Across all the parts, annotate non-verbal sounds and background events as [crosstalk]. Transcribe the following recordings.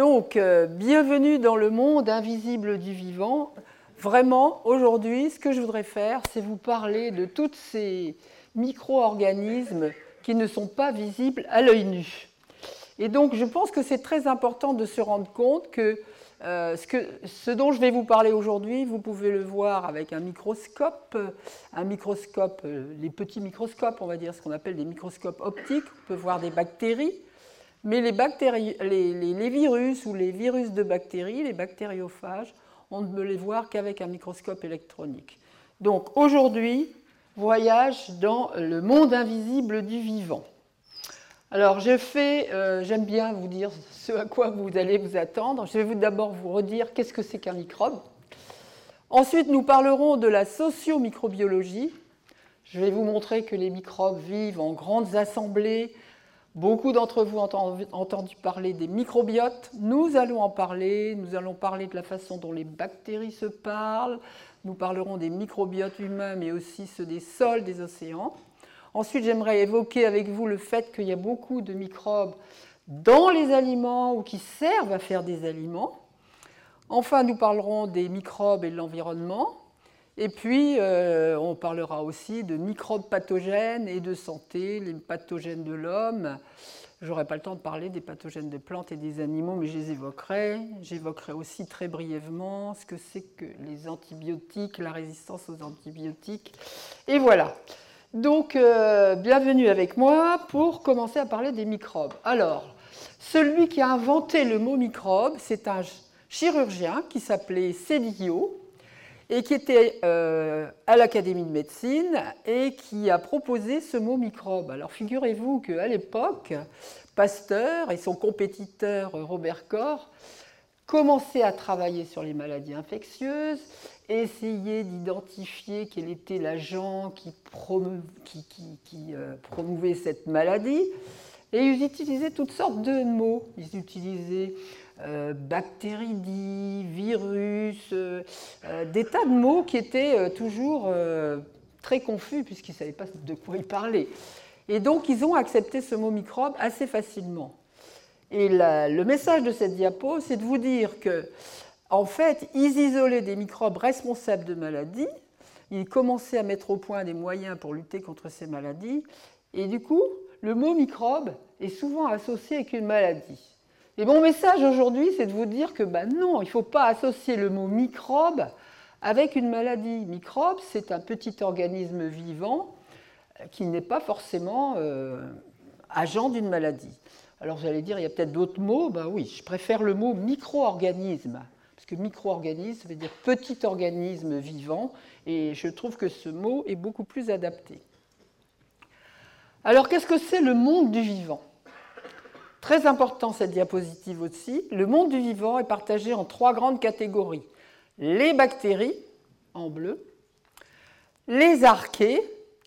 Donc, euh, bienvenue dans le monde invisible du vivant. Vraiment, aujourd'hui, ce que je voudrais faire, c'est vous parler de tous ces micro-organismes qui ne sont pas visibles à l'œil nu. Et donc, je pense que c'est très important de se rendre compte que euh, ce, dont je vais vous parler aujourd'hui, vous pouvez le voir avec un microscope, un microscope, euh, les petits microscopes, on va dire ce qu'on appelle des microscopes optiques. On peut voir des bactéries, mais les, bactéries, les, virus ou les virus de bactéries, les bactériophages, on ne peut les voir qu'avec un microscope électronique. Donc aujourd'hui, voyage dans le monde invisible du vivant. Alors, euh, j'aime bien vous dire ce à quoi vous allez vous attendre. Je vais d'abord vous redire qu'est-ce que c'est qu'un microbe. Ensuite, nous parlerons de la sociomicrobiologie. Je vais vous montrer que les microbes vivent en grandes assemblées. Beaucoup d'entre vous ont entendu parler des microbiotes. Nous allons en parler. Nous allons parler de la façon dont les bactéries se parlent. Nous parlerons des microbiotes humains, mais aussi ceux des sols, des océans. Ensuite, j'aimerais évoquer avec vous le fait qu'il y a beaucoup de microbes dans les aliments ou qui servent à faire des aliments. Enfin, nous parlerons des microbes et de l'environnement. Et puis, euh, on parlera aussi de microbes pathogènes et de santé, les pathogènes de l'homme. Je n'aurai pas le temps de parler des pathogènes des plantes et des animaux, mais je les évoquerai. J'évoquerai aussi très brièvement ce que c'est que les antibiotiques, la résistance aux antibiotiques. Et voilà. Donc, euh, bienvenue avec moi pour commencer à parler des microbes. Alors, celui qui a inventé le mot microbe, c'est un chirurgien qui s'appelait Célio et qui était euh, à l'Académie de médecine et qui a proposé ce mot microbe. Alors, figurez-vous qu'à l'époque, Pasteur et son compétiteur Robert Koch commençaient à travailler sur les maladies infectieuses essayer d'identifier quel était l'agent qui, euh, promouvait cette maladie. Et ils utilisaient toutes sortes de mots. Ils utilisaient euh, bactéridie, virus, euh, des tas de mots qui étaient toujours très confus puisqu'ils ne savaient pas de quoi ils parlaient. Et donc ils ont accepté ce mot microbe assez facilement. Et le message de cette diapo, c'est de vous dire que en fait, ils isolaient des microbes responsables de maladies, ils commençaient à mettre au point des moyens pour lutter contre ces maladies, et du coup, le mot microbe est souvent associé avec une maladie. Et mon message aujourd'hui, c'est de vous dire que ben non, il ne faut pas associer le mot microbe avec une maladie. Microbe, c'est un petit organisme vivant euh, qui n'est pas forcément euh, agent d'une maladie. Alors j'allais dire, il y a peut-être d'autres mots. Ben oui, je préfère le mot micro-organisme que micro-organisme veut dire petit organisme vivant, et je trouve que ce mot est beaucoup plus adapté. Alors qu'est-ce que c'est le monde du vivant? Très important cette diapositive aussi. Le monde du vivant est partagé en trois grandes catégories. Les bactéries, en bleu, les archées,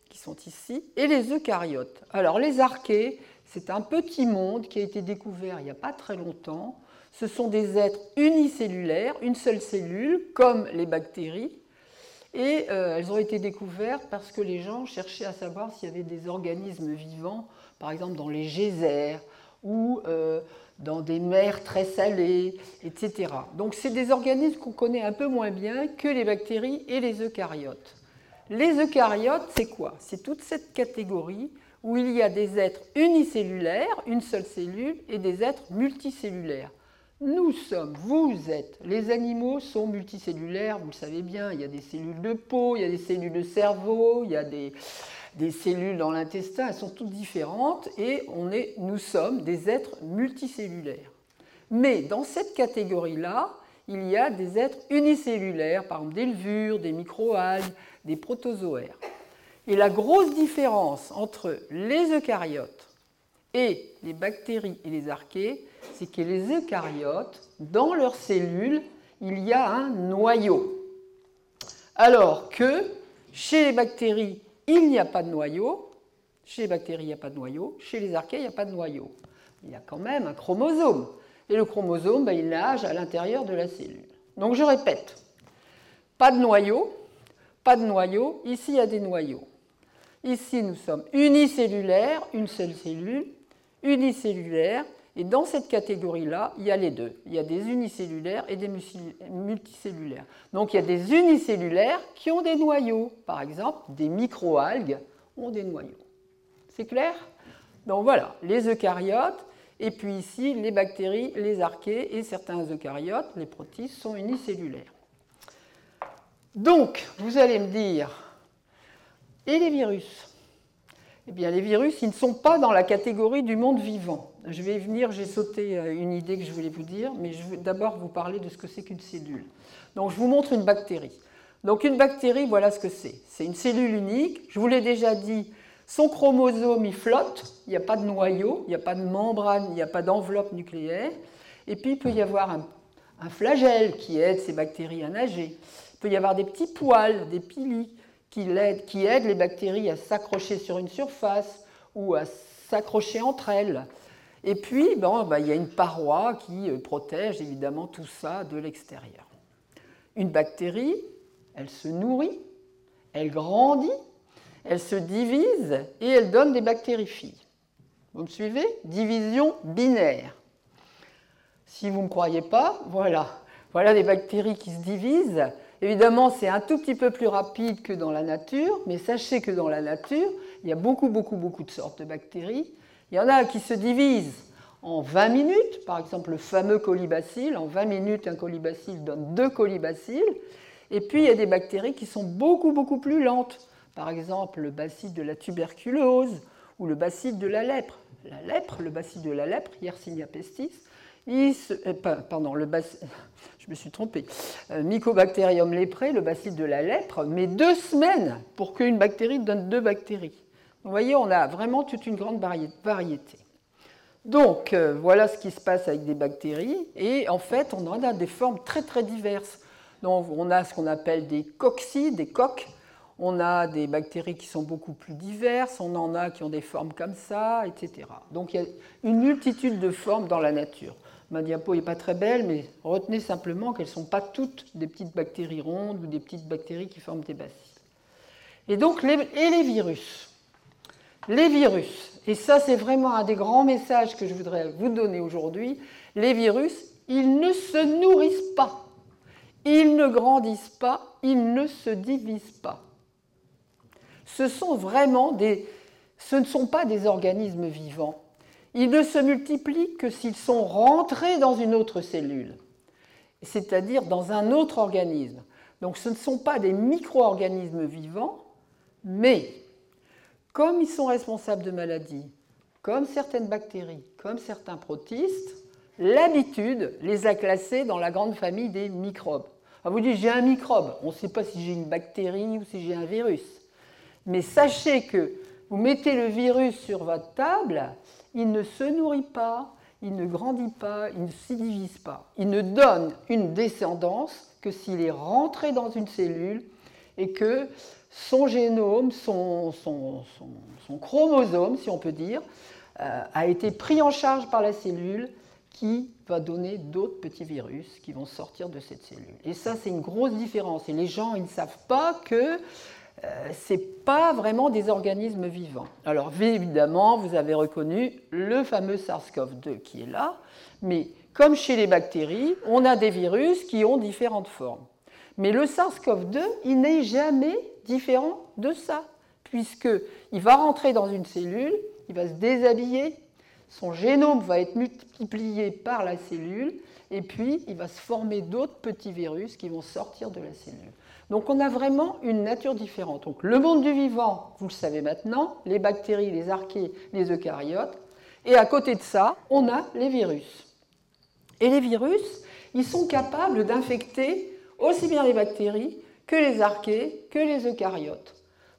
qui sont ici, et les eucaryotes. Alors les archées, c'est un petit monde qui a été découvert il n'y a pas très longtemps, ce sont des êtres unicellulaires, une seule cellule, comme les bactéries. Et euh, elles ont été découvertes parce que les gens cherchaient à savoir s'il y avait des organismes vivants, par exemple dans les geysers ou euh, dans des mers très salées, etc. Donc c'est des organismes qu'on connaît un peu moins bien que les bactéries et les eucaryotes. Les eucaryotes, c'est quoi? C'est toute cette catégorie où il y a des êtres unicellulaires, une seule cellule, et des êtres multicellulaires. Nous sommes, vous êtes, les animaux sont multicellulaires, vous le savez bien, il y a des cellules de peau, il y a des cellules de cerveau, il y a des, cellules dans l'intestin, elles sont toutes différentes et on est, nous sommes des êtres multicellulaires. Mais dans cette catégorie-là, il y a des êtres unicellulaires, par exemple des levures, des microalgues, des protozoaires. Et la grosse différence entre les eucaryotes et les bactéries et les archées, c'est que les eucaryotes, dans leurs cellules, il y a un noyau. Alors que chez les bactéries, il n'y a pas de noyau. Chez les bactéries, il n'y a pas de noyau. Chez les archées, il n'y a pas de noyau. Il y a quand même un chromosome. Et le chromosome, ben, il nage à l'intérieur de la cellule. Donc je répète, pas de noyau, pas de noyau. Ici, il y a des noyaux. Ici, nous sommes unicellulaires, une seule cellule, unicellulaire, Et dans cette catégorie-là, il y a les deux. Il y a des unicellulaires et des multicellulaires. Donc il y a des unicellulaires qui ont des noyaux. Par exemple, des microalgues ont des noyaux. C'est clair? Donc voilà, les eucaryotes, et puis ici, les bactéries, les archées et certains eucaryotes, les protistes, sont unicellulaires. Donc, vous allez me dire, et les virus? Eh bien, les virus, ils ne sont pas dans la catégorie du monde vivant. Je vais venir, j'ai sauté euh, une idée que je voulais vous dire, mais je vais d'abord vous parler de ce que c'est qu'une cellule. Donc, je vous montre une bactérie. Donc, une bactérie, voilà ce que c'est. C'est une cellule unique. Je vous l'ai déjà dit, son chromosome, il flotte. Il n'y a pas de noyau, il n'y a pas de membrane, il n'y a pas d'enveloppe nucléaire. Et puis, il peut y avoir un, un flagelle qui aide ces bactéries à nager. Il peut y avoir des petits poils, des pilis qui aident, les bactéries à s'accrocher sur une surface ou à s'accrocher entre elles. Et puis, bon, bah, il y a une paroi qui euh, protège évidemment tout ça de l'extérieur. Une bactérie, elle se nourrit, elle grandit, elle se divise et elle donne des bactériophiles. Vous me suivez? Division binaire. Si vous ne me croyez pas, voilà. Voilà des bactéries qui se divisent Évidemment, c'est un tout petit peu plus rapide que dans la nature, mais sachez que dans la nature, il y a beaucoup, beaucoup, beaucoup de sortes de bactéries. Il y en a qui se divisent en 20 minutes, par exemple le fameux colibacille. En 20 minutes, un colibacille donne deux colibacilles. Et puis, il y a des bactéries qui sont beaucoup, beaucoup plus lentes. Par exemple, le bacille de la tuberculose ou le bacille de la lèpre. La lèpre, le bacille de la lèpre, Yersinia pestis, euh, pardon, le [laughs] je me suis trompé. Euh, Mycobacterium lépré, le bacille de la lèpre, met deux semaines pour qu'une bactérie donne deux bactéries. Vous voyez, on a vraiment toute une grande variété. Donc, euh, voilà ce qui se passe avec des bactéries. Et en fait, on en a des formes très très diverses. Donc, on a ce qu'on appelle des coccides, des coques. On a des bactéries qui sont beaucoup plus diverses. On en a qui ont des formes comme ça, etc. Donc, il y a une multitude de formes dans la nature. Ma diapo n'est pas très belle, mais retenez simplement qu'elles ne sont pas toutes des petites bactéries rondes ou des petites bactéries qui forment des bacilles. Et donc, et les virus Les virus, et ça c'est vraiment un des grands messages que je voudrais vous donner aujourd'hui, les virus, ils ne se nourrissent pas, ils ne grandissent pas, ils ne se divisent pas. Ce sont vraiment des... Ce ne sont pas des organismes vivants, ils ne se multiplient que s'ils sont rentrés dans une autre cellule, c'est-à-dire dans un autre organisme. Donc ce ne sont pas des micro-organismes vivants, mais comme ils sont responsables de maladies, comme certaines bactéries, comme certains protistes, l'habitude les a classés dans la grande famille des microbes. On vous dit j'ai un microbe, on ne sait pas si j'ai une bactérie ou si j'ai un virus. Mais sachez que vous mettez le virus sur votre table, il ne se nourrit pas, il ne grandit pas, il ne s'y divise pas. Il ne donne une descendance que s'il est rentré dans une cellule et que son génome, son, chromosome, si on peut dire, euh, a été pris en charge par la cellule qui va donner d'autres petits virus qui vont sortir de cette cellule. Et ça, c'est une grosse différence. Et les gens, ils ne savent pas que euh, ce n'est pas vraiment des organismes vivants. Alors évidemment, vous avez reconnu le fameux SARS-CoV-2 qui est là, mais comme chez les bactéries, on a des virus qui ont différentes formes. Mais le SARS-CoV-2, il n'est jamais différent de ça, puisqu'il va rentrer dans une cellule, il va se déshabiller, son génome va être multiplié par la cellule, et puis il va se former d'autres petits virus qui vont sortir de la cellule. Donc on a vraiment une nature différente. Donc le monde du vivant, vous le savez maintenant, les bactéries, les archées, les eucaryotes, et à côté de ça, on a les virus. Et les virus, ils sont capables d'infecter aussi bien les bactéries que les archées, que les eucaryotes.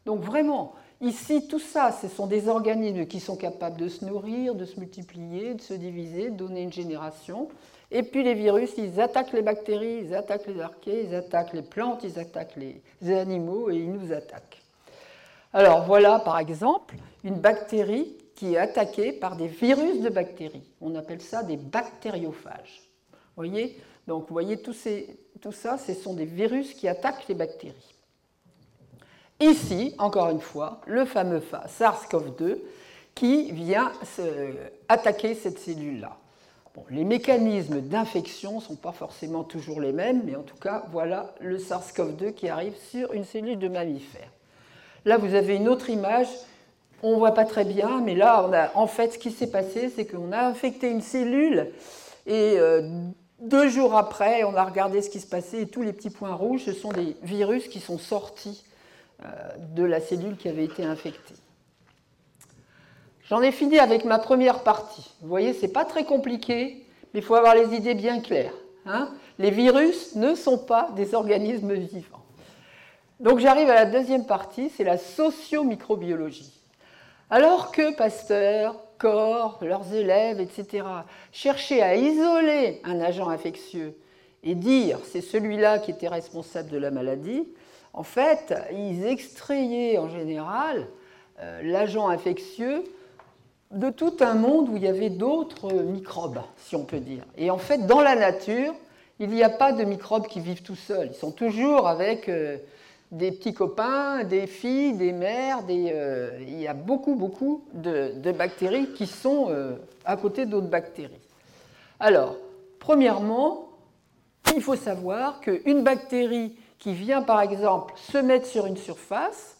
Donc vraiment, ici, tout ça, ce sont des organismes qui sont capables de se nourrir, de se multiplier, de se diviser, de donner une génération. Et puis les virus, ils attaquent les bactéries, ils attaquent les archées, ils attaquent les plantes, ils attaquent les animaux et ils nous attaquent. Alors voilà par exemple une bactérie qui est attaquée par des virus de bactéries. On appelle ça des bactériophages. Vous voyez? Donc vous voyez tout, tout ça, ce sont des virus qui attaquent les bactéries. Ici, encore une fois, le fameux SARS-CoV-2 qui vient attaquer cette cellule-là. les mécanismes d'infection ne sont pas forcément toujours les mêmes, mais en tout cas, voilà le SARS-CoV-2 qui arrive sur une cellule de mammifère. Là, vous avez une autre image. On ne voit pas très bien, mais là, en fait, ce qui s'est passé, c'est qu'on a infecté une cellule et euh, deux jours après, on a regardé ce qui se passait et tous les petits points rouges, ce sont des virus qui sont sortis euh, de la cellule qui avait été infectée. J'en ai fini avec ma première partie. Vous voyez, ce n'est pas très compliqué, mais il faut avoir les idées bien claires. Hein. les virus ne sont pas des organismes vivants. Donc j'arrive à la deuxième partie, c'est la socio-microbiologie. Alors que Pasteur, Corps, leurs élèves, etc., cherchaient à isoler un agent infectieux et dire c'est celui-là qui était responsable de la maladie, en fait, ils extrayaient en général euh, l'agent infectieux de tout un monde où il y avait d'autres microbes, si on peut dire. Et en fait, dans la nature, il n'y a pas de microbes qui vivent tout seuls. Ils sont toujours avec euh, des petits copains, des filles, des mères. Euh, il y a beaucoup, beaucoup de, bactéries qui sont euh, à côté d'autres bactéries. Alors, premièrement, il faut savoir qu'une bactérie qui vient, par exemple, se mettre sur une surface,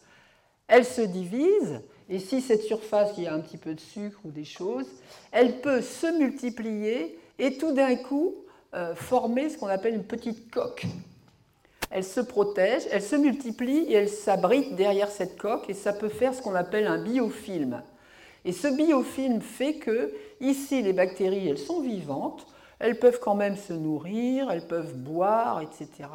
elle se divise et si cette surface, il y a un petit peu de sucre ou des choses, elle peut se multiplier et tout d'un coup euh, former ce qu'on appelle une petite coque. Elle se protège, elle se multiplie et elle s'abrite derrière cette coque et ça peut faire ce qu'on appelle un biofilm. Et ce biofilm fait que ici les bactéries, elles sont vivantes, elles peuvent quand même se nourrir, elles peuvent boire, etc.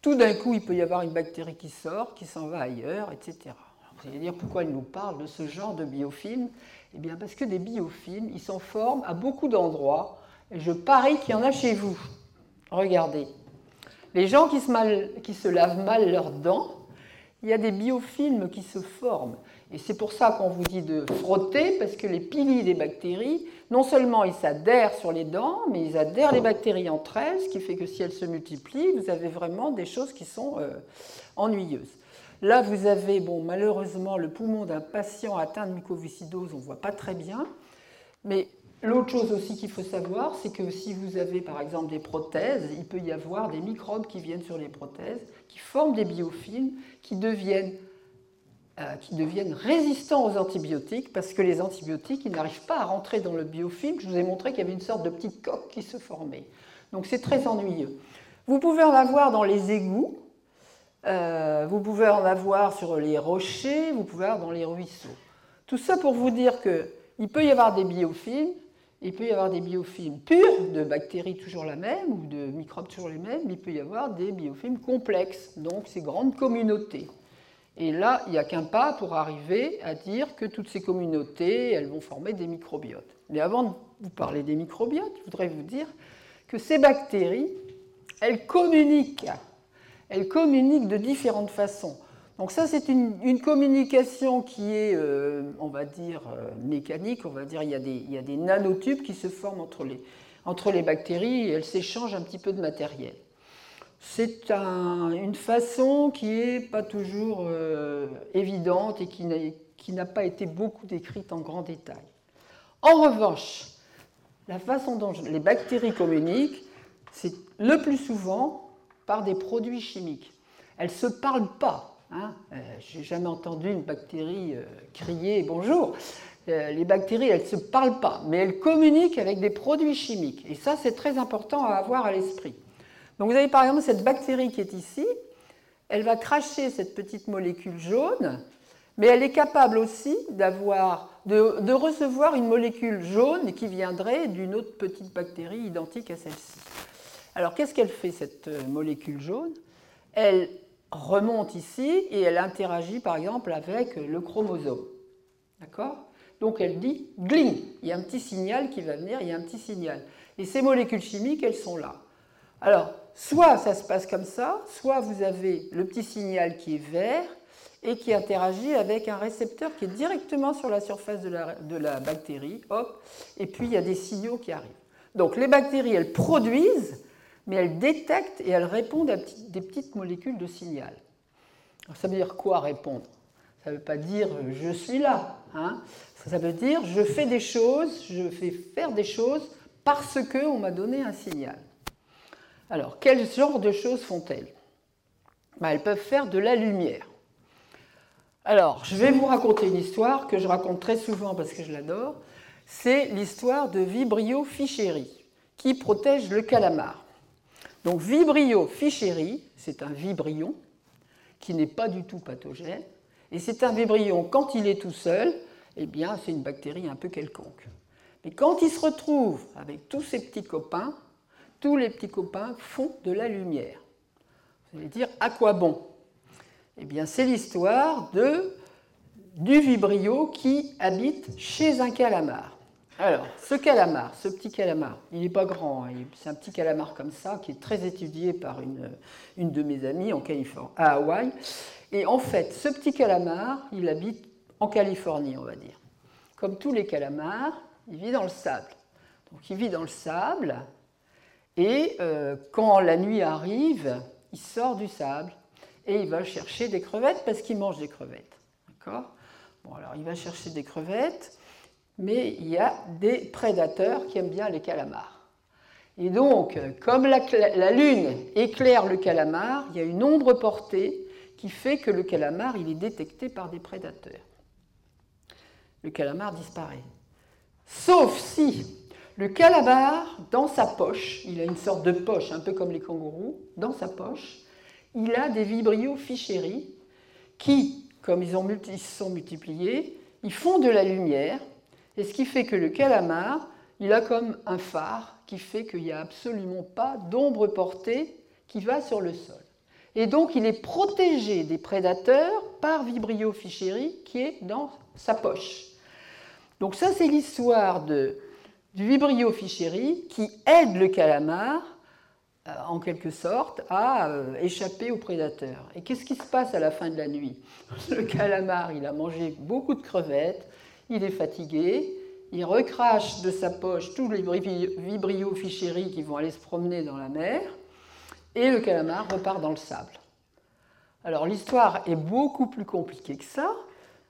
Tout d'un coup, il peut y avoir une bactérie qui sort, qui s'en va ailleurs, etc. Vous allez dire pourquoi il nous parle de ce genre de biofilms Eh bien parce que des biofilms, ils s'en forment à beaucoup d'endroits. Et je parie qu'il y en a chez vous. Regardez. Les gens qui se, lavent mal leurs dents, il y a des biofilms qui se forment. Et c'est pour ça qu'on vous dit de frotter, parce que les piliers des bactéries, non seulement ils s'adhèrent sur les dents, mais ils adhèrent les bactéries entre elles, ce qui fait que si elles se multiplient, vous avez vraiment des choses qui sont euh, ennuyeuses. Là, vous avez, bon, malheureusement, le poumon d'un patient atteint de mucoviscidose, on ne voit pas très bien. Mais l'autre chose aussi qu'il faut savoir, c'est que si vous avez par exemple des prothèses, il peut y avoir des microbes qui viennent sur les prothèses, qui forment des biofilms, qui deviennent, euh, qui deviennent résistants aux antibiotiques, parce que les antibiotiques, ils n'arrivent pas à rentrer dans le biofilm. Je vous ai montré qu'il y avait une sorte de petite coque qui se formait. Donc c'est très ennuyeux. Vous pouvez en avoir dans les égouts, euh, vous pouvez en avoir sur les rochers, vous pouvez en avoir dans les ruisseaux. Tout ça pour vous dire qu'il peut y avoir des biofilms, il peut y avoir des biofilms purs, de bactéries toujours la même, ou de microbes toujours les mêmes, mais il peut y avoir des biofilms complexes, donc ces grandes communautés. Et là, il n'y a qu'un pas pour arriver à dire que toutes ces communautés, elles vont former des microbiotes. Mais avant de vous parler des microbiotes, je voudrais vous dire que ces bactéries, elles communiquent elles communiquent de différentes façons. Donc ça, c'est une, communication qui est, euh, on va dire, euh, mécanique. On va dire, il y, a des, nanotubes qui se forment entre les, entre les bactéries et elles s'échangent un petit peu de matériel. C'est une façon qui n'est pas toujours euh, évidente et qui n'a pas été beaucoup décrite en grand détail. En revanche, la façon dont les bactéries communiquent, c'est le plus souvent par des produits chimiques. Elles ne se parlent pas. Hein. Euh, Je n'ai jamais entendu une bactérie euh, crier bonjour. Euh, les bactéries, elles ne se parlent pas, mais elles communiquent avec des produits chimiques. Et ça, c'est très important à avoir à l'esprit. Donc vous avez par exemple cette bactérie qui est ici. Elle va cracher cette petite molécule jaune, mais elle est capable aussi d'avoir, de, de recevoir une molécule jaune qui viendrait d'une autre petite bactérie identique à celle-ci. Alors qu'est-ce qu'elle fait cette euh, molécule jaune? Elle remonte ici et elle interagit par exemple avec le chromosome. D'accord? Donc elle dit gling, il y a un petit signal qui va venir, il y a un petit signal. Et ces molécules chimiques, elles sont là. Alors, soit ça se passe comme ça, soit vous avez le petit signal qui est vert et qui interagit avec un récepteur qui est directement sur la surface de la, de la bactérie, hop, et puis il y a des signaux qui arrivent. Donc les bactéries, elles produisent mais elles détectent et elles répondent à des petites molécules de signal. ça veut dire quoi répondre? Ça ne veut pas dire euh, je suis là. Hein? Ça veut dire je fais des choses, je fais faire des choses parce qu'on m'a donné un signal. Alors, quel genre de choses font-elles? Ben, Elles peuvent faire de la lumière. Alors, je vais vous raconter une histoire que je raconte très souvent parce que je l'adore. C'est l'histoire de Vibrio fischeri, qui protège le calamar. Donc, Vibrio fischeri, c'est un vibrion qui n'est pas du tout pathogène. Et c'est un vibrion, quand il est tout seul, eh bien, c'est une bactérie un peu quelconque. Mais quand il se retrouve avec tous ses petits copains, tous les petits copains font de la lumière. Vous allez dire, à quoi bon? Eh bien, c'est l'histoire de, du vibrio qui habite chez un calamar. Alors, ce calamar, ce petit calamar, il n'est pas grand, hein, c'est un petit calamar comme ça qui est très étudié par une, une de mes amies en Californie, à Hawaï. Et en fait, ce petit calamar, il habite en Californie, on va dire. Comme tous les calamars, il vit dans le sable. Donc il vit dans le sable et euh, quand la nuit arrive, il sort du sable et il va chercher des crevettes parce qu'il mange des crevettes. D'accord? Bon, alors il va chercher des crevettes, mais il y a des prédateurs qui aiment bien les calamars. Et donc, comme la, lune éclaire le calamar, il y a une ombre portée qui fait que le calamar il est détecté par des prédateurs. Le calamar disparaît. Sauf si le calamar, dans sa poche, il a une sorte de poche, un peu comme les kangourous, dans sa poche, il a des vibrio fischeri qui, comme ils, ils se sont multipliés, ils font de la lumière, et ce qui fait que le calamar, il a comme un phare qui fait qu'il n'y a absolument pas d'ombre portée qui va sur le sol. Et donc il est protégé des prédateurs par Vibrio fischeri qui est dans sa poche. Donc ça, c'est l'histoire du Vibrio fischeri qui aide le calamar, euh, en quelque sorte, à euh, échapper aux prédateurs. Et qu'est-ce qui se passe à la fin de la nuit? [laughs] Le calamar, il a mangé beaucoup de crevettes, il est fatigué, il recrache de sa poche tous les Vibrio fischeri qui vont aller se promener dans la mer, et le calamar repart dans le sable. Alors l'histoire est beaucoup plus compliquée que ça,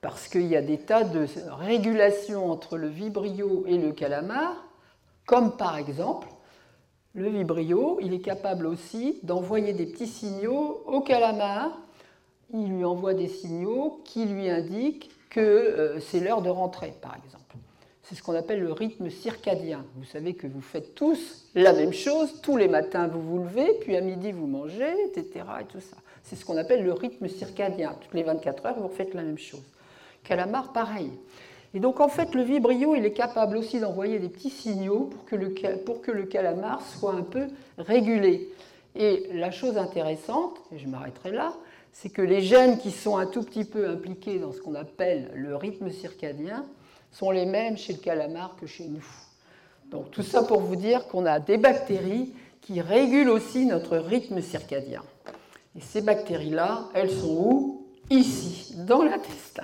parce qu'il y a des tas de régulations entre le vibrio et le calamar, comme par exemple, le vibrio, il est capable aussi d'envoyer des petits signaux au calamar. Il lui envoie des signaux qui lui indiquent que euh, c'est l'heure de rentrer, par exemple. C'est ce qu'on appelle le rythme circadien. Vous savez que vous faites tous la même chose. Tous les matins, vous vous levez, puis à midi, vous mangez, etc. Et tout ça. C'est ce qu'on appelle le rythme circadien. Toutes les 24 heures, vous faites la même chose. Calamar, pareil. Et donc en fait, le vibrio, il est capable aussi d'envoyer des petits signaux pour que, le, pour que le calamar soit un peu régulé. Et la chose intéressante, et je m'arrêterai là, c'est que les gènes qui sont un tout petit peu impliqués dans ce qu'on appelle le rythme circadien sont les mêmes chez le calamar que chez nous. Donc tout ça pour vous dire qu'on a des bactéries qui régulent aussi notre rythme circadien. Et ces bactéries-là, elles sont où? Ici, dans l'intestin.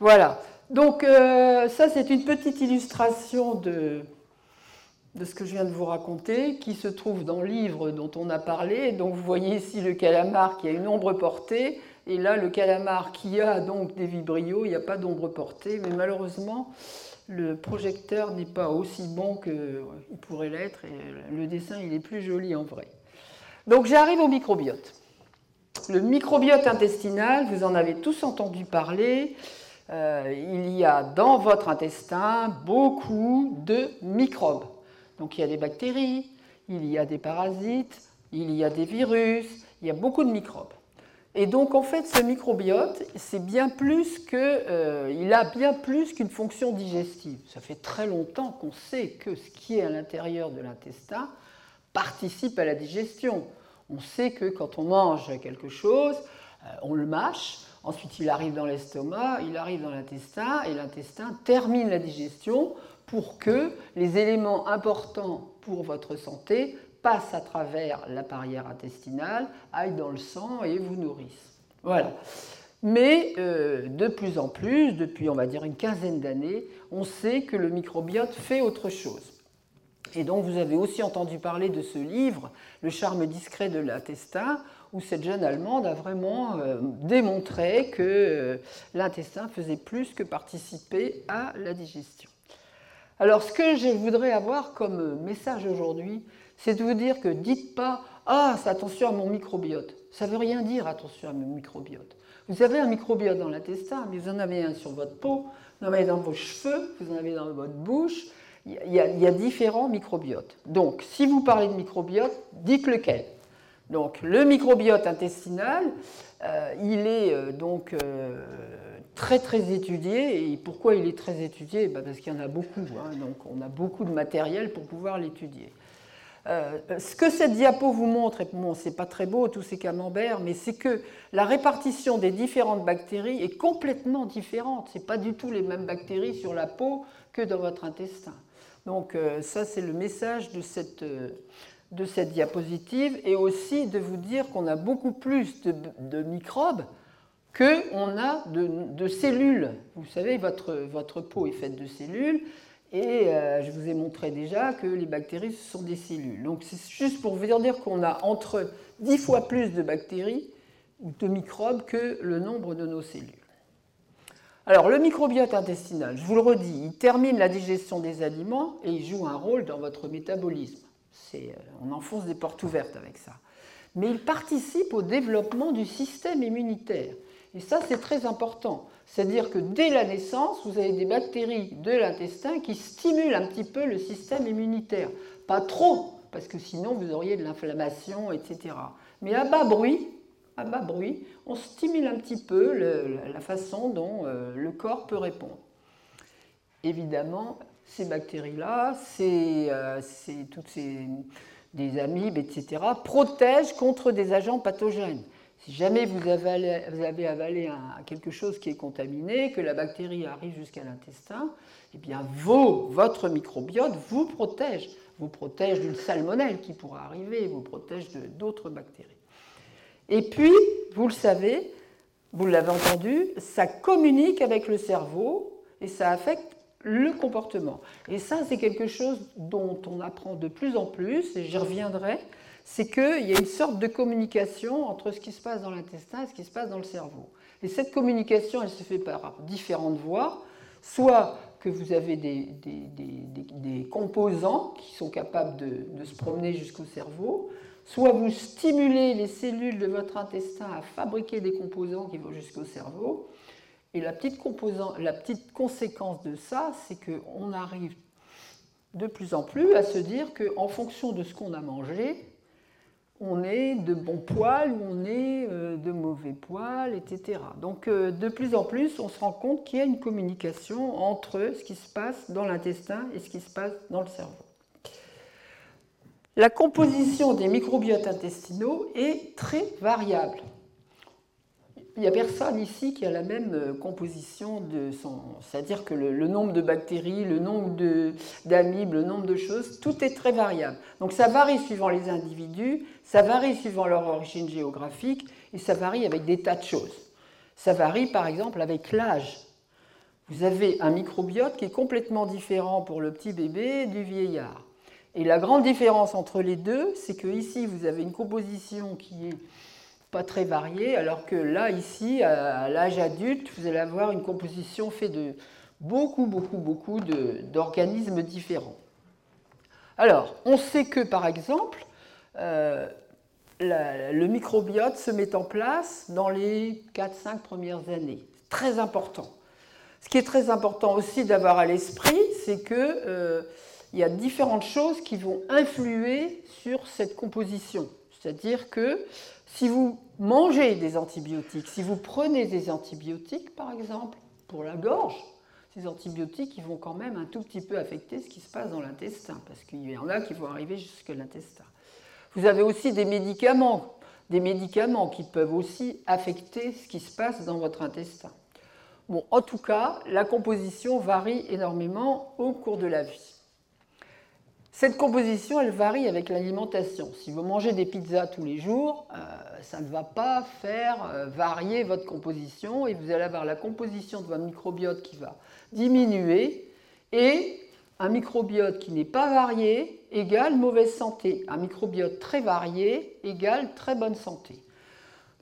Voilà. Donc euh, ça, c'est une petite illustration de, de ce que je viens de vous raconter, qui se trouve dans le livre dont on a parlé. Donc vous voyez ici le calamar qui a une ombre portée, et là le calamar qui a donc des vibrios, il n'y a pas d'ombre portée, mais malheureusement le projecteur n'est pas aussi bon qu'il pourrait l'être, et le dessin il est plus joli en vrai. Donc j'arrive au microbiote. Le microbiote intestinal, vous en avez tous entendu parler. Euh, il y a dans votre intestin beaucoup de microbes. Donc il y a des bactéries, il y a des parasites, il y a des virus, il y a beaucoup de microbes. Et donc en fait, ce microbiote, c'est bien plus que, euh, il a bien plus qu'une fonction digestive. Ça fait très longtemps qu'on sait que ce qui est à l'intérieur de l'intestin participe à la digestion. On sait que quand on mange quelque chose, euh, on le mâche, Ensuite, il arrive dans l'estomac, il arrive dans l'intestin, et l'intestin termine la digestion pour que les éléments importants pour votre santé passent à travers la barrière intestinale, aillent dans le sang et vous nourrissent. Voilà. Mais euh, de plus en plus, depuis on va dire une quinzaine d'années, on sait que le microbiote fait autre chose. Et donc vous avez aussi entendu parler de ce livre, Le charme discret de l'intestin, où cette jeune Allemande a vraiment euh, démontré que euh, l'intestin faisait plus que participer à la digestion. Alors ce que je voudrais avoir comme message aujourd'hui, c'est de vous dire que dites pas Ah, c'est attention à mon microbiote. Ça ne veut rien dire attention à mon microbiote. Vous avez un microbiote dans l'intestin, mais vous en avez un sur votre peau, vous en avez dans vos cheveux, vous en avez dans votre bouche. Il y, a, différents microbiotes. Donc, si vous parlez de microbiote, dites lequel. Donc, le microbiote intestinal, euh, il est euh, donc euh, très très étudié. Et pourquoi il est très étudié? Bah, Parce qu'il y en a beaucoup. Hein. donc, on a beaucoup de matériel pour pouvoir l'étudier. ce que cette diapo vous montre, et bon, c'est pas très beau tous ces camemberts, mais c'est que la répartition des différentes bactéries est complètement différente. Ce pas du tout les mêmes bactéries sur la peau que dans votre intestin. Donc ça, c'est le message de cette, de cette diapositive et aussi de vous dire qu'on a beaucoup plus de microbes qu'on a de, cellules. Vous savez, votre, peau est faite de cellules et euh, je vous ai montré déjà que les bactéries, sont des cellules. Donc c'est juste pour vous dire qu'on a entre 10 fois plus de bactéries ou de microbes que le nombre de nos cellules. Alors le microbiote intestinal, je vous le redis, il termine la digestion des aliments et il joue un rôle dans votre métabolisme. Euh, on enfonce des portes ouvertes avec ça. Mais il participe au développement du système immunitaire. Et ça, c'est très important. C'est-à-dire que dès la naissance, vous avez des bactéries de l'intestin qui stimulent un petit peu le système immunitaire. Pas trop, parce que sinon vous auriez de l'inflammation, etc. Mais à bas bruit, à bas bruit, on stimule un petit peu la façon dont euh, le corps peut répondre. Évidemment, ces bactéries-là, c'est euh, toutes ces des amibes, etc., protègent contre des agents pathogènes. Si jamais vous, avez avalé quelque chose qui est contaminé, que la bactérie arrive jusqu'à l'intestin, eh bien votre microbiote vous protège, vous protège d'une salmonelle qui pourra arriver, vous protège d'autres bactéries. Et puis, vous le savez, vous l'avez entendu, ça communique avec le cerveau et ça affecte le comportement. Et ça, c'est quelque chose dont on apprend de plus en plus, et j'y reviendrai, c'est qu'il y a une sorte de communication entre ce qui se passe dans l'intestin et ce qui se passe dans le cerveau. Et cette communication, elle se fait par différentes voies, soit que vous avez des, composants qui sont capables de, de se promener jusqu'au cerveau, soit vous stimulez les cellules de votre intestin à fabriquer des composants qui vont jusqu'au cerveau, et la petite, la petite conséquence de ça, c'est qu'on arrive de plus en plus à se dire qu'en fonction de ce qu'on a mangé, on est de bons poils ou on est euh, de mauvais poils, etc. Donc euh, de plus en plus, on se rend compte qu'il y a une communication entre ce qui se passe dans l'intestin et ce qui se passe dans le cerveau. La composition des microbiotes intestinaux est très variable il n'y a personne ici qui a la même euh, composition de son. C'est-à-dire que le, nombre de bactéries, le nombre d'amibes, le nombre de choses, tout est très variable. Donc ça varie suivant les individus, ça varie suivant leur origine géographique et ça varie avec des tas de choses. Ça varie par exemple avec l'âge. Vous avez un microbiote qui est complètement différent pour le petit bébé du vieillard. Et la grande différence entre les deux, c'est que ici vous avez une composition qui est très varié, alors que là, ici, à l'âge adulte, vous allez avoir une composition faite de beaucoup, beaucoup, beaucoup d'organismes différents. Alors, on sait que, par exemple, euh, le microbiote se met en place dans les 4-5 premières années. Très important. Ce qui est très important aussi d'avoir à l'esprit, c'est qu'il euh, y a différentes choses qui vont influer sur cette composition. C'est-à-dire que si vous mangez des antibiotiques, si vous prenez des antibiotiques, par exemple, pour la gorge, ces antibiotiques vont quand même un tout petit peu affecter ce qui se passe dans l'intestin, parce qu'il y en a qui vont arriver jusqu'à l'intestin. Vous avez aussi des médicaments, des médicaments qui peuvent aussi affecter ce qui se passe dans votre intestin. Bon, en tout cas, la composition varie énormément au cours de la vie. Cette composition, elle varie avec l'alimentation. Si vous mangez des pizzas tous les jours, euh, ça ne va pas faire euh, varier votre composition et vous allez avoir la composition de votre microbiote qui va diminuer et un microbiote qui n'est pas varié égale mauvaise santé. Un microbiote très varié égale très bonne santé.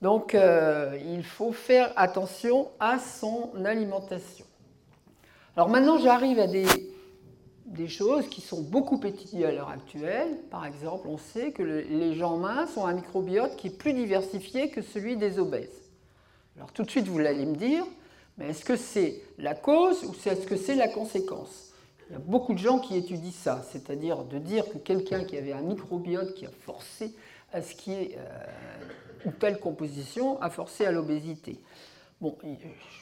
Donc euh, il faut faire attention à son alimentation. Alors maintenant j'arrive à des des choses qui sont beaucoup étudiées à l'heure actuelle. Par exemple, on sait que les gens minces ont un microbiote qui est plus diversifié que celui des obèses. Alors tout de suite, vous allez me dire, mais est-ce que c'est la cause ou est-ce que c'est la conséquence? Il y a beaucoup de gens qui étudient ça, c'est-à-dire de dire que quelqu'un qui avait un microbiote qui a forcé à ce qui est euh, une telle composition a forcé à l'obésité.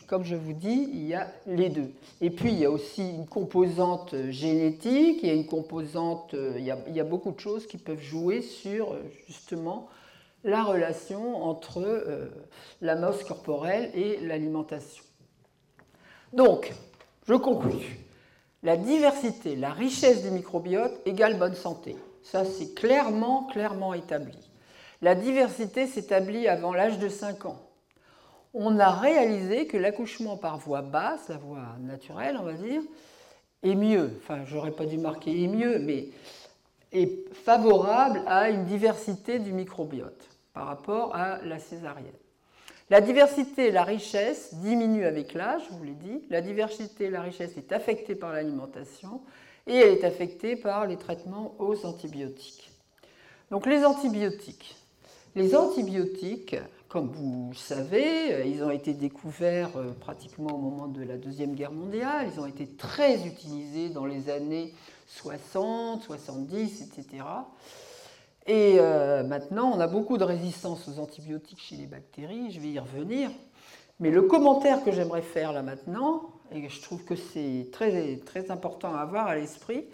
Comme je vous dis, il y a les deux. Et puis, il y a aussi une composante génétique, il y a une composante, euh, il y a, beaucoup de choses qui peuvent jouer sur, euh, justement, la relation entre euh, la masse corporelle et l'alimentation. Donc, je conclus. La diversité, la richesse du microbiote égale bonne santé. Ça, c'est clairement, clairement établi. La diversité s'établit avant l'âge de 5 ans. On a réalisé que l'accouchement par voie basse, la voie naturelle, on va dire, est mieux. Enfin, j'aurais pas dû marquer est mieux, mais est favorable à une diversité du microbiote par rapport à la césarienne. La diversité et la richesse diminuent avec l'âge, je vous l'ai dit. La diversité et la richesse est affectée par l'alimentation et elle est affectée par les traitements aux antibiotiques. Donc les antibiotiques. Les antibiotiques, comme vous savez, ils ont été découverts euh, pratiquement au moment de la Deuxième Guerre mondiale. Ils ont été très utilisés dans les années 60, 70, etc. Et euh, maintenant, on a beaucoup de résistance aux antibiotiques chez les bactéries, je vais y revenir. Mais le commentaire que j'aimerais faire là maintenant, et je trouve que c'est très, très important à avoir à l'esprit,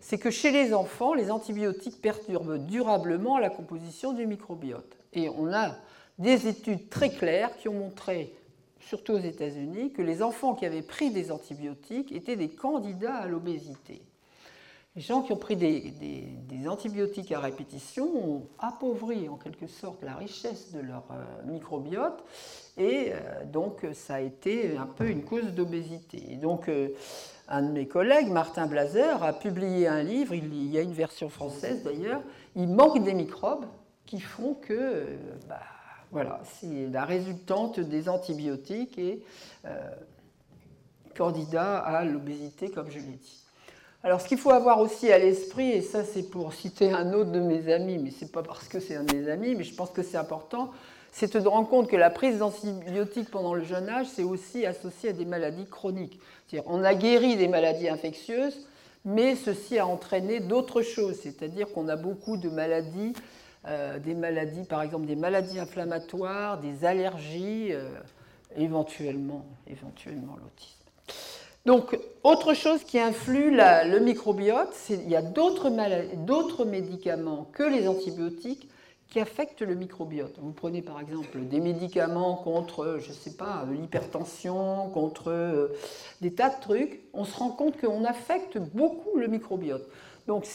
c'est que chez les enfants, les antibiotiques perturbent durablement la composition du microbiote. Et on a des études très claires qui ont montré, surtout aux États-Unis, que les enfants qui avaient pris des antibiotiques étaient des candidats à l'obésité. Les gens qui ont pris des, antibiotiques à répétition ont appauvri en quelque sorte la richesse de leur euh, microbiote et euh, donc ça a été un peu une cause d'obésité. donc euh, un de mes collègues, Martin Blazer, a publié un livre, il, y a une version française d'ailleurs, il manque des microbes qui font que bah, voilà, c'est la résultante des antibiotiques et candidat à l'obésité comme je l'ai dit. Alors, ce qu'il faut avoir aussi à l'esprit, et ça c'est pour citer un autre de mes amis, mais ce n'est pas parce que c'est un de mes amis, mais je pense que c'est important, c'est de rendre compte que la prise d'antibiotiques pendant le jeune âge, c'est aussi associé à des maladies chroniques. C'est-à-dire, on a guéri des maladies infectieuses, mais ceci a entraîné d'autres choses, c'est-à-dire qu'on a beaucoup de maladies, euh, des maladies, par exemple des maladies inflammatoires, des allergies, euh, éventuellement, éventuellement l'autisme. Donc, autre chose qui influe le microbiote, c'est il y a d'autres médicaments que les antibiotiques qui affectent le microbiote. Vous prenez par exemple des médicaments contre, je ne sais pas, l'hypertension, contre euh, des tas de trucs, on se rend compte qu'on affecte beaucoup le microbiote. Donc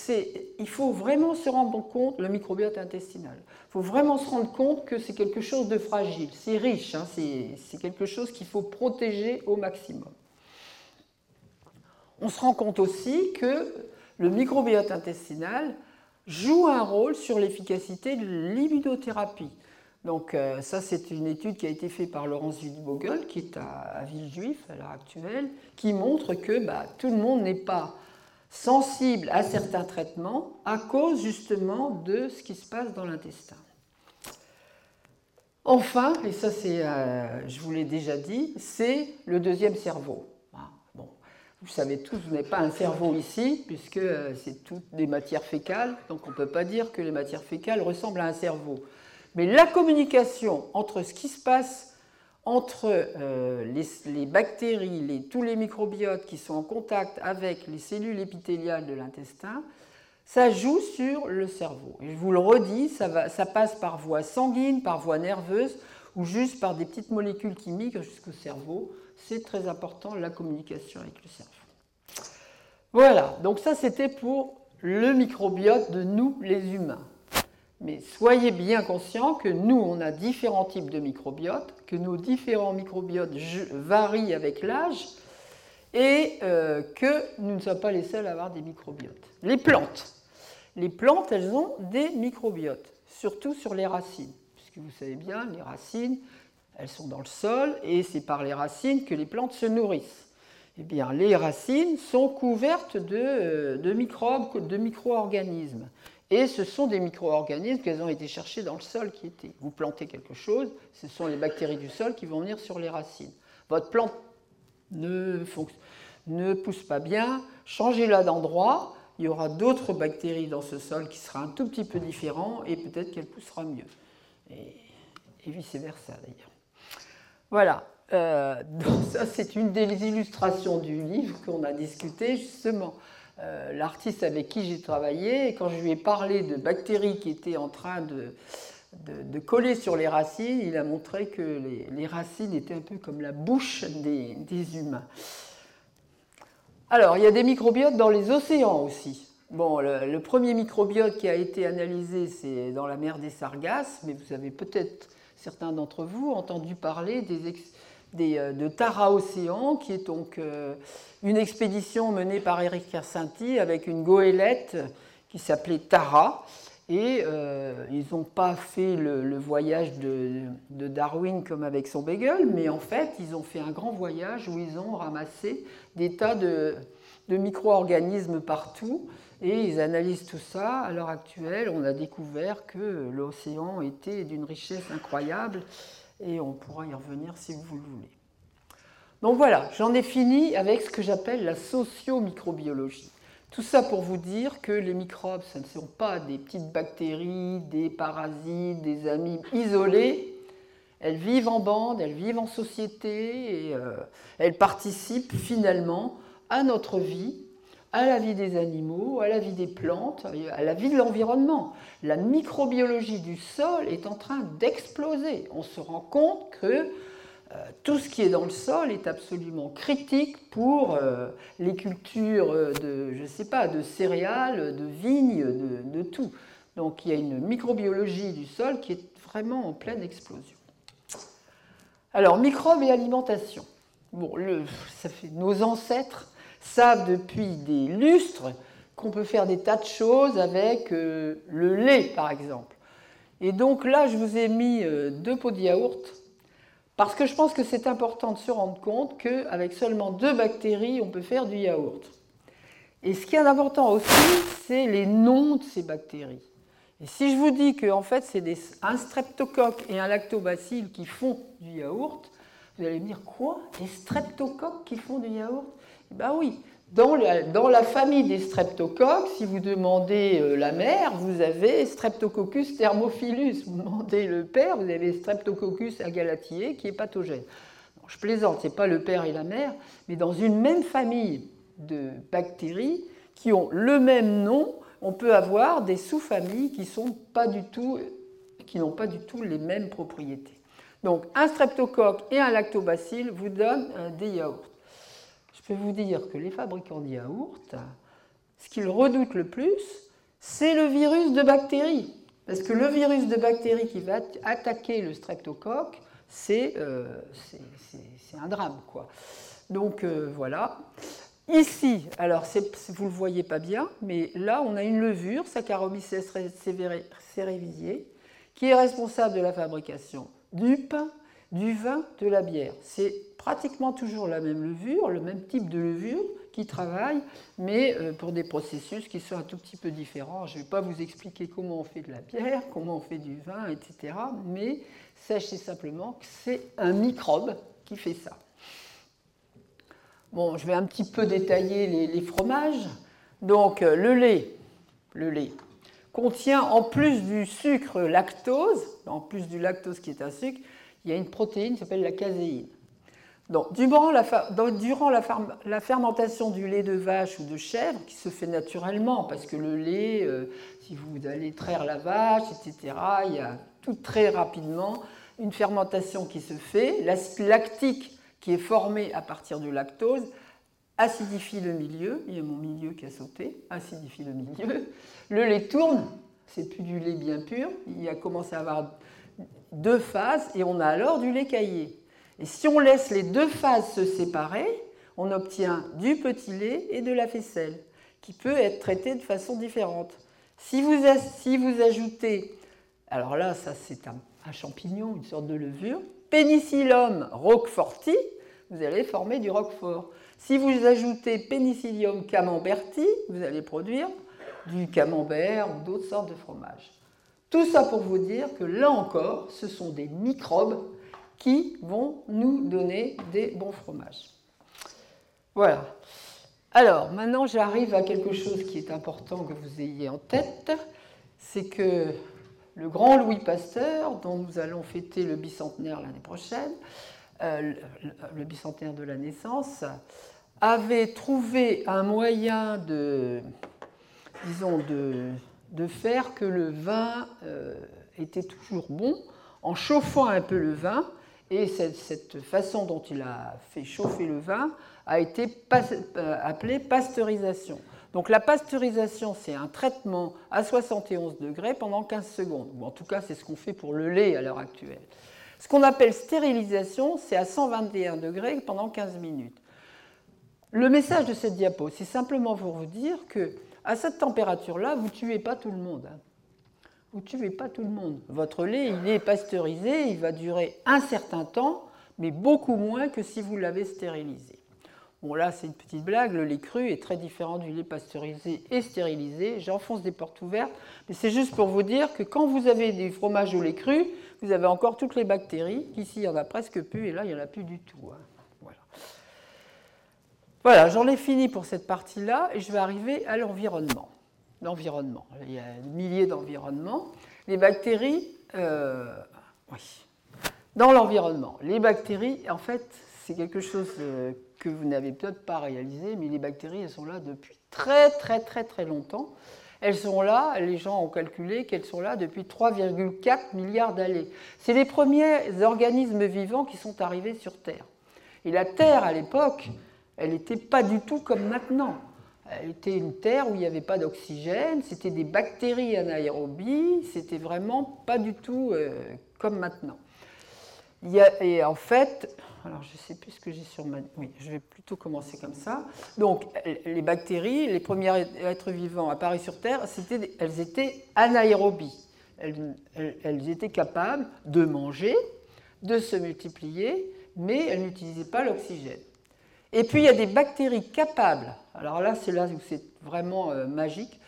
il faut vraiment se rendre compte, le microbiote intestinal, il faut vraiment se rendre compte que c'est quelque chose de fragile, c'est riche, hein, c'est quelque chose qu'il faut protéger au maximum on se rend compte aussi que le microbiote intestinal joue un rôle sur l'efficacité de l'immunothérapie. Donc euh, ça, c'est une étude qui a été faite par Laurence Wildvogel, qui est à, Villejuif à l'heure actuelle, qui montre que bah, tout le monde n'est pas sensible à certains traitements à cause justement de ce qui se passe dans l'intestin. Enfin, et ça c'est, euh, je vous l'ai déjà dit, c'est le deuxième cerveau. Vous savez tous, vous n'avez pas un cerveau ici, puisque euh, c'est toutes des matières fécales, donc on ne peut pas dire que les matières fécales ressemblent à un cerveau. Mais la communication entre ce qui se passe entre euh, les, bactéries, tous les microbiotes qui sont en contact avec les cellules épithéliales de l'intestin, ça joue sur le cerveau. Et je vous le redis, ça, ça passe par voie sanguine, par voie nerveuse, ou juste par des petites molécules qui migrent jusqu'au cerveau c'est très important la communication avec le cerveau. Voilà, donc ça c'était pour le microbiote de nous les humains. Mais soyez bien conscients que nous, on a différents types de microbiotes, que nos différents microbiotes varient avec l'âge et euh, que nous ne sommes pas les seuls à avoir des microbiotes. Les plantes. Les plantes, elles ont des microbiotes, surtout sur les racines. Puisque vous savez bien, les racines, elles sont dans le sol et c'est par les racines que les plantes se nourrissent. eh bien, les racines sont couvertes de, de microbes, de micro-organismes. Et ce sont des micro-organismes qui ont été cherchés dans le sol qui étaient. Vous plantez quelque chose, ce sont les bactéries du sol qui vont venir sur les racines. Votre plante ne, ne pousse pas bien, changez-la d'endroit, il y aura d'autres bactéries dans ce sol qui sera un tout petit peu différent et peut-être qu'elle poussera mieux. Et, vice-versa d'ailleurs. Voilà, euh, [laughs] ça c'est une des illustrations du livre qu'on a discuté justement. Euh, l'artiste avec qui j'ai travaillé, quand je lui ai parlé de bactéries qui étaient en train de, coller sur les racines, il a montré que les, racines étaient un peu comme la bouche des, des, humains. Alors, il y a des microbiotes dans les océans aussi. Bon, le, premier microbiote qui a été analysé, c'est dans la mer des Sargasses, mais vous avez peut-être, certains d'entre vous, entendu parler des, euh, de Tara Océan, qui est donc euh, une expédition menée par Eric Kersinti avec une goélette qui s'appelait Tara. Et euh, ils n'ont pas fait le, voyage de, Darwin comme avec son bagel, mais en fait, ils ont fait un grand voyage où ils ont ramassé des tas de, de micro-organismes partout. Et ils analysent tout ça. À l'heure actuelle, on a découvert que l'océan était d'une richesse incroyable et on pourra y revenir si vous le voulez. Donc voilà, j'en ai fini avec ce que j'appelle la socio-microbiologie. Tout ça pour vous dire que les microbes, ce ne sont pas des petites bactéries, des parasites, des amibes isolés. Elles vivent en bande, elles vivent en société et euh, elles participent finalement à notre vie, à la vie des animaux, à la vie des plantes, à la vie de l'environnement. La microbiologie du sol est en train d'exploser. On se rend compte que euh, tout ce qui est dans le sol est absolument critique pour euh, les cultures de, je sais pas, de céréales, de vignes, de, tout. Donc il y a une microbiologie du sol qui est vraiment en pleine explosion. Alors, microbes et alimentation. Bon, ça fait, nos ancêtres savent depuis des lustres qu'on peut faire des tas de choses avec euh, le lait, par exemple. Et donc là, je vous ai mis deux pots de yaourt parce que je pense que c'est important de se rendre compte qu'avec seulement deux bactéries, on peut faire du yaourt. Et ce qui est important aussi, c'est les noms de ces bactéries. Et si je vous dis qu'en fait, c'est un streptocoque et un lactobacille qui font du yaourt, vous allez me dire quoi? Des streptocoques qui font du yaourt? Bien oui, dans la, famille des streptocoques, si vous demandez euh, la mère, vous avez Streptococcus thermophilus. Vous demandez le père, vous avez Streptococcus agalatiae qui est pathogène. je plaisante, ce n'est pas le père et la mère, mais dans une même famille de bactéries qui ont le même nom, on peut avoir des sous-familles qui n'ont pas du tout les mêmes propriétés. Donc un streptocoque et un lactobacille vous donnent des yaourts peux vous dire que les fabricants de ce qu'ils redoutent le plus, c'est le virus de bactéries. Parce que le virus de bactéries qui va attaquer le streptocoque, c'est euh, un drame. Quoi. Donc euh, voilà. Ici, alors vous ne le voyez pas bien, mais là on a une levure, Saccharomyces cerevisiae, qui est responsable de la fabrication du pain, du vin, de la bière. C'est pratiquement toujours la même levure, le même type de levure qui travaille, mais euh, pour des processus qui sont un tout petit peu différents. Je ne vais pas vous expliquer comment on fait de la bière, comment on fait du vin, etc. Mais sachez simplement que c'est un microbe qui fait ça. Bon, je vais un petit peu détailler les, les fromages. Donc, euh, le lait, le lait contient en plus du sucre lactose, en plus du lactose qui est un sucre, il y a une protéine qui s'appelle la caséine. La, durant la, fermentation du lait de vache ou de chèvre, qui se fait naturellement, parce que le lait, euh, si vous allez traire la vache, etc., il y a tout très rapidement une fermentation qui se fait. L'acide lactique qui est formé à partir du lactose acidifie le milieu. Il y a mon milieu qui a sauté, acidifie le milieu. Le lait tourne, c'est plus du lait bien pur. Il a commencé à avoir deux phases et on a alors du lait caillé. Et si on laisse les deux phases se séparer, on obtient du petit lait et de la faisselle, qui peut être traité de façon différente. Si vous, ajoutez, alors là, ça c'est un, champignon, une sorte de levure, Penicillium roqueforti, vous allez former du roquefort. Si vous ajoutez Penicillium camemberti, vous allez produire du camembert ou d'autres sortes de fromages. Tout ça pour vous dire que là encore, ce sont des microbes qui vont nous donner des bons fromages. Voilà. Alors, maintenant, j'arrive à quelque chose qui est important que vous ayez en tête, c'est que le grand Louis Pasteur, dont nous allons fêter le bicentenaire l'année prochaine, euh, le bicentenaire de la naissance, avait trouvé un moyen de, disons, de, de faire que le vin euh, était toujours bon en chauffant un peu le vin. Et cette, façon dont il a fait chauffer le vin a été euh, appelée pasteurisation. Donc la pasteurisation, c'est un traitement à 71 degrés pendant 15 secondes. Ou en tout cas, c'est ce qu'on fait pour le lait à l'heure actuelle. Ce qu'on appelle stérilisation, c'est à 121 degrés pendant 15 minutes. Le message de cette diapo, c'est simplement pour vous dire que à cette température-là, vous ne tuez pas tout le monde. Vous ne tuez pas tout le monde. Votre lait, il est pasteurisé, il va durer un certain temps, mais beaucoup moins que si vous l'avez stérilisé. Bon, là, c'est une petite blague. Le lait cru est très différent du lait pasteurisé et stérilisé. J'enfonce des portes ouvertes, mais c'est juste pour vous dire que quand vous avez du fromage au lait cru, vous avez encore toutes les bactéries. Ici, il n'y en a presque plus, et là, il n'y en a plus du tout. Hein. Voilà, j'en ai fini pour cette partie-là et je vais arriver à l'environnement. L'environnement. Il y a des milliers d'environnements. Les bactéries, euh, oui. Dans l'environnement, les bactéries, en fait, c'est quelque chose euh, que vous n'avez peut-être pas réalisé, mais les bactéries, elles sont là depuis très, très, très, très longtemps. Elles sont là, les gens ont calculé qu'elles sont là depuis 3,4 milliards d'années. C'est les premiers organismes vivants qui sont arrivés sur Terre. Et la Terre, à l'époque, elle n'était pas du tout comme maintenant. Elle était une terre où il n'y avait pas d'oxygène, c'était des bactéries anaérobies, c'était vraiment pas du tout euh, comme maintenant. et en fait, alors je ne sais plus ce que j'ai sur ma... Oui, je vais plutôt commencer comme ça. Donc, les bactéries, les premiers êtres vivants apparus sur Terre, elles étaient anaérobies. elles étaient capables de manger, de se multiplier, mais elles n'utilisaient pas l'oxygène. Et puis il y a des bactéries capables, alors là c'est là où c'est vraiment euh, magique,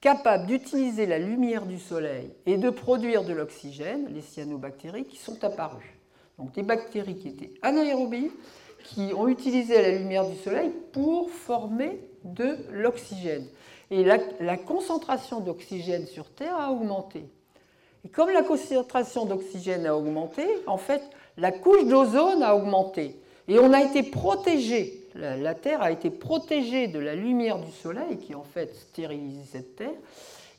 capables d'utiliser la lumière du soleil et de produire de l'oxygène, les cyanobactéries, qui sont apparues. Donc des bactéries qui étaient anaérobies, qui ont utilisé la lumière du soleil pour former de l'oxygène. Et la, la concentration d'oxygène sur Terre a augmenté. Et comme la concentration d'oxygène a augmenté, en fait, la couche d'ozone a augmenté. Et on a été protégé, la, Terre a été protégée de la lumière du Soleil qui en fait stérilisait cette Terre.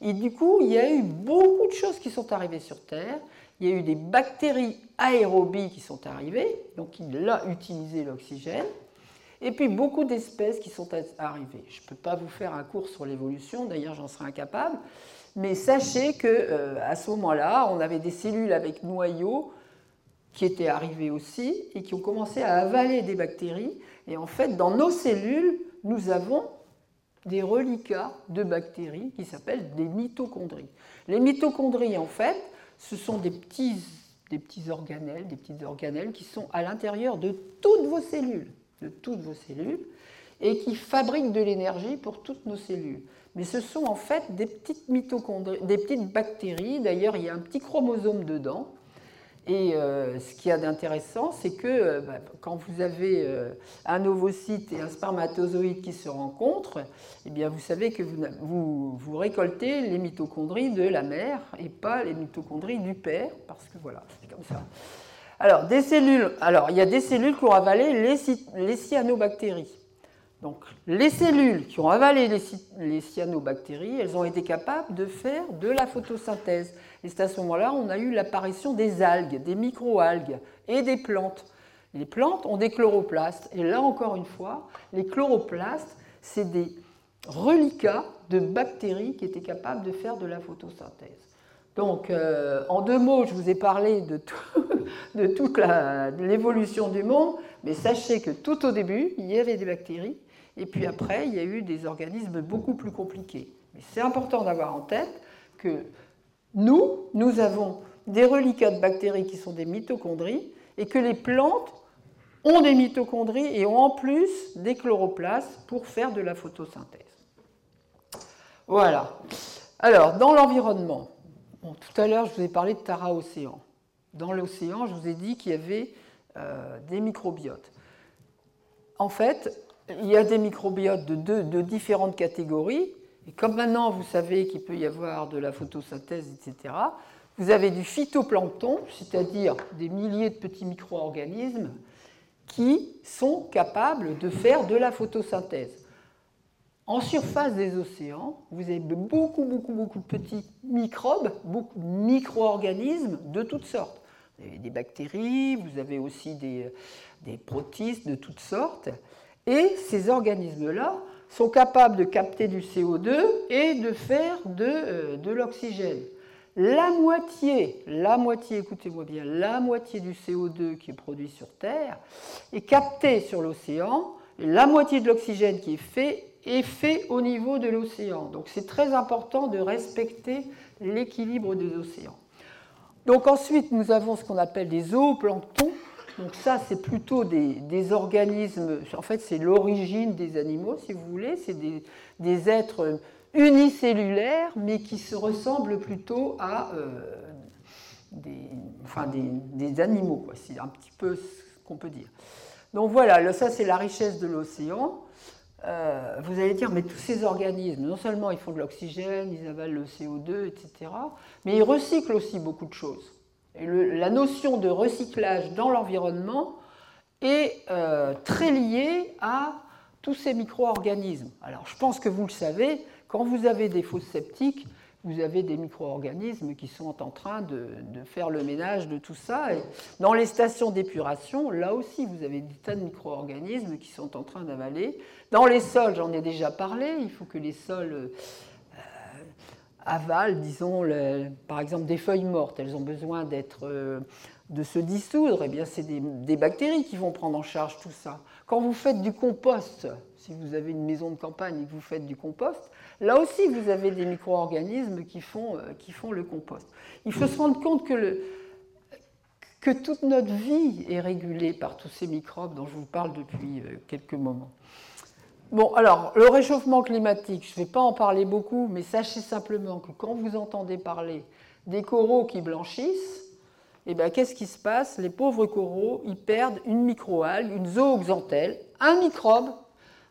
Et du coup, il y a eu beaucoup de choses qui sont arrivées sur Terre. Il y a eu des bactéries aérobies qui sont arrivées, donc il a utilisé l'oxygène. Et puis beaucoup d'espèces qui sont arrivées. Je ne peux pas vous faire un cours sur l'évolution, d'ailleurs j'en serais incapable. Mais sachez que euh, à ce moment-là, on avait des cellules avec noyaux qui étaient arrivés aussi et qui ont commencé à avaler des bactéries. Et en fait, dans nos cellules, nous avons des reliquats de bactéries qui s'appellent des mitochondries. Les mitochondries, en fait, ce sont des petits, des petits organelles, des petites organelles qui sont à l'intérieur de toutes vos cellules, de toutes vos cellules, et qui fabriquent de l'énergie pour toutes nos cellules. Mais ce sont en fait des petites mitochondries, des petites bactéries. D'ailleurs, il y a un petit chromosome dedans et euh, ce qu'il y a d'intéressant, c'est que euh, bah, quand vous avez euh, un ovocyte et un spermatozoïde qui se rencontrent, eh bien vous savez que vous, vous, récoltez les mitochondries de la mère et pas les mitochondries du père, parce que voilà, c'est comme ça. Alors, des cellules, alors, il y a des cellules qui ont avalé les, les cyanobactéries. Donc, les cellules qui ont avalé les, cyanobactéries, elles ont été capables de faire de la photosynthèse. Et c'est à ce moment-là on a eu l'apparition des algues, des microalgues et des plantes. Les plantes ont des chloroplastes. Et là encore une fois, les chloroplastes, c'est des reliquats de bactéries qui étaient capables de faire de la photosynthèse. Donc, euh, en deux mots, je vous ai parlé de [laughs] toute l'évolution du monde, mais sachez que tout au début, il y avait des bactéries, et puis après, il y a eu des organismes beaucoup plus compliqués. Mais c'est important d'avoir en tête que nous, nous avons des reliquats de bactéries qui sont des mitochondries et que les plantes ont des mitochondries et ont en plus des chloroplastes pour faire de la photosynthèse. Voilà. Alors, dans l'environnement, tout à l'heure, je vous ai parlé de Tara Océan. Dans l'océan, je vous ai dit qu'il y avait euh, des microbiotes. En fait, il y a des microbiotes de, de différentes catégories. Et comme maintenant vous savez qu'il peut y avoir de la photosynthèse, etc., vous avez du phytoplancton, c'est-à-dire des milliers de petits micro-organismes qui sont capables de faire de la photosynthèse. En surface des océans, vous avez beaucoup, beaucoup, beaucoup de petits microbes, beaucoup de micro-organismes de toutes sortes. Vous avez des bactéries, vous avez aussi des protistes de toutes sortes. Et ces organismes-là sont capables de capter du CO2 et de faire de, euh, de l'oxygène. La moitié, la moitié, écoutez-moi bien, la moitié du CO2 qui est produit sur Terre est capté sur l'océan, et la moitié de l'oxygène qui est fait est fait au niveau de l'océan. Donc c'est très important de respecter l'équilibre des océans. Donc ensuite, nous avons ce qu'on appelle des zooplanctons. Donc ça, c'est plutôt des, organismes, en fait c'est l'origine des animaux, si vous voulez, c'est des, êtres unicellulaires, mais qui se ressemblent plutôt à euh, des, animaux, c'est un petit peu ce qu'on peut dire. Donc voilà, ça c'est la richesse de l'océan. Euh, vous allez dire, mais tous ces organismes, non seulement ils font de l'oxygène, ils avalent le CO2, etc., mais ils recyclent aussi beaucoup de choses. La notion de recyclage dans l'environnement est euh, très liée à tous ces micro-organismes. Alors je pense que vous le savez, quand vous avez des fosses septiques, vous avez des micro-organismes qui sont en train de, faire le ménage de tout ça. Dans les stations d'épuration, là aussi, vous avez des tas de micro-organismes qui sont en train d'avaler. Dans les sols, j'en ai déjà parlé, il faut que les sols euh, avalent, disons, par exemple, des feuilles mortes. Elles ont besoin d'être, euh, de se dissoudre. Eh bien, c'est des, bactéries qui vont prendre en charge tout ça. Quand vous faites du compost, si vous avez une maison de campagne et que vous faites du compost, là aussi vous avez des micro-organismes qui font, euh, qui font le compost. Il faut se rendre compte que, que toute notre vie est régulée par tous ces microbes dont je vous parle depuis euh, quelques moments. Bon, alors, le réchauffement climatique, je ne vais pas en parler beaucoup, mais sachez simplement que quand vous entendez parler des coraux qui blanchissent, eh bien, qu'est-ce qui se passe? Les pauvres coraux, ils perdent une microalgue, une zooxanthelle, un microbe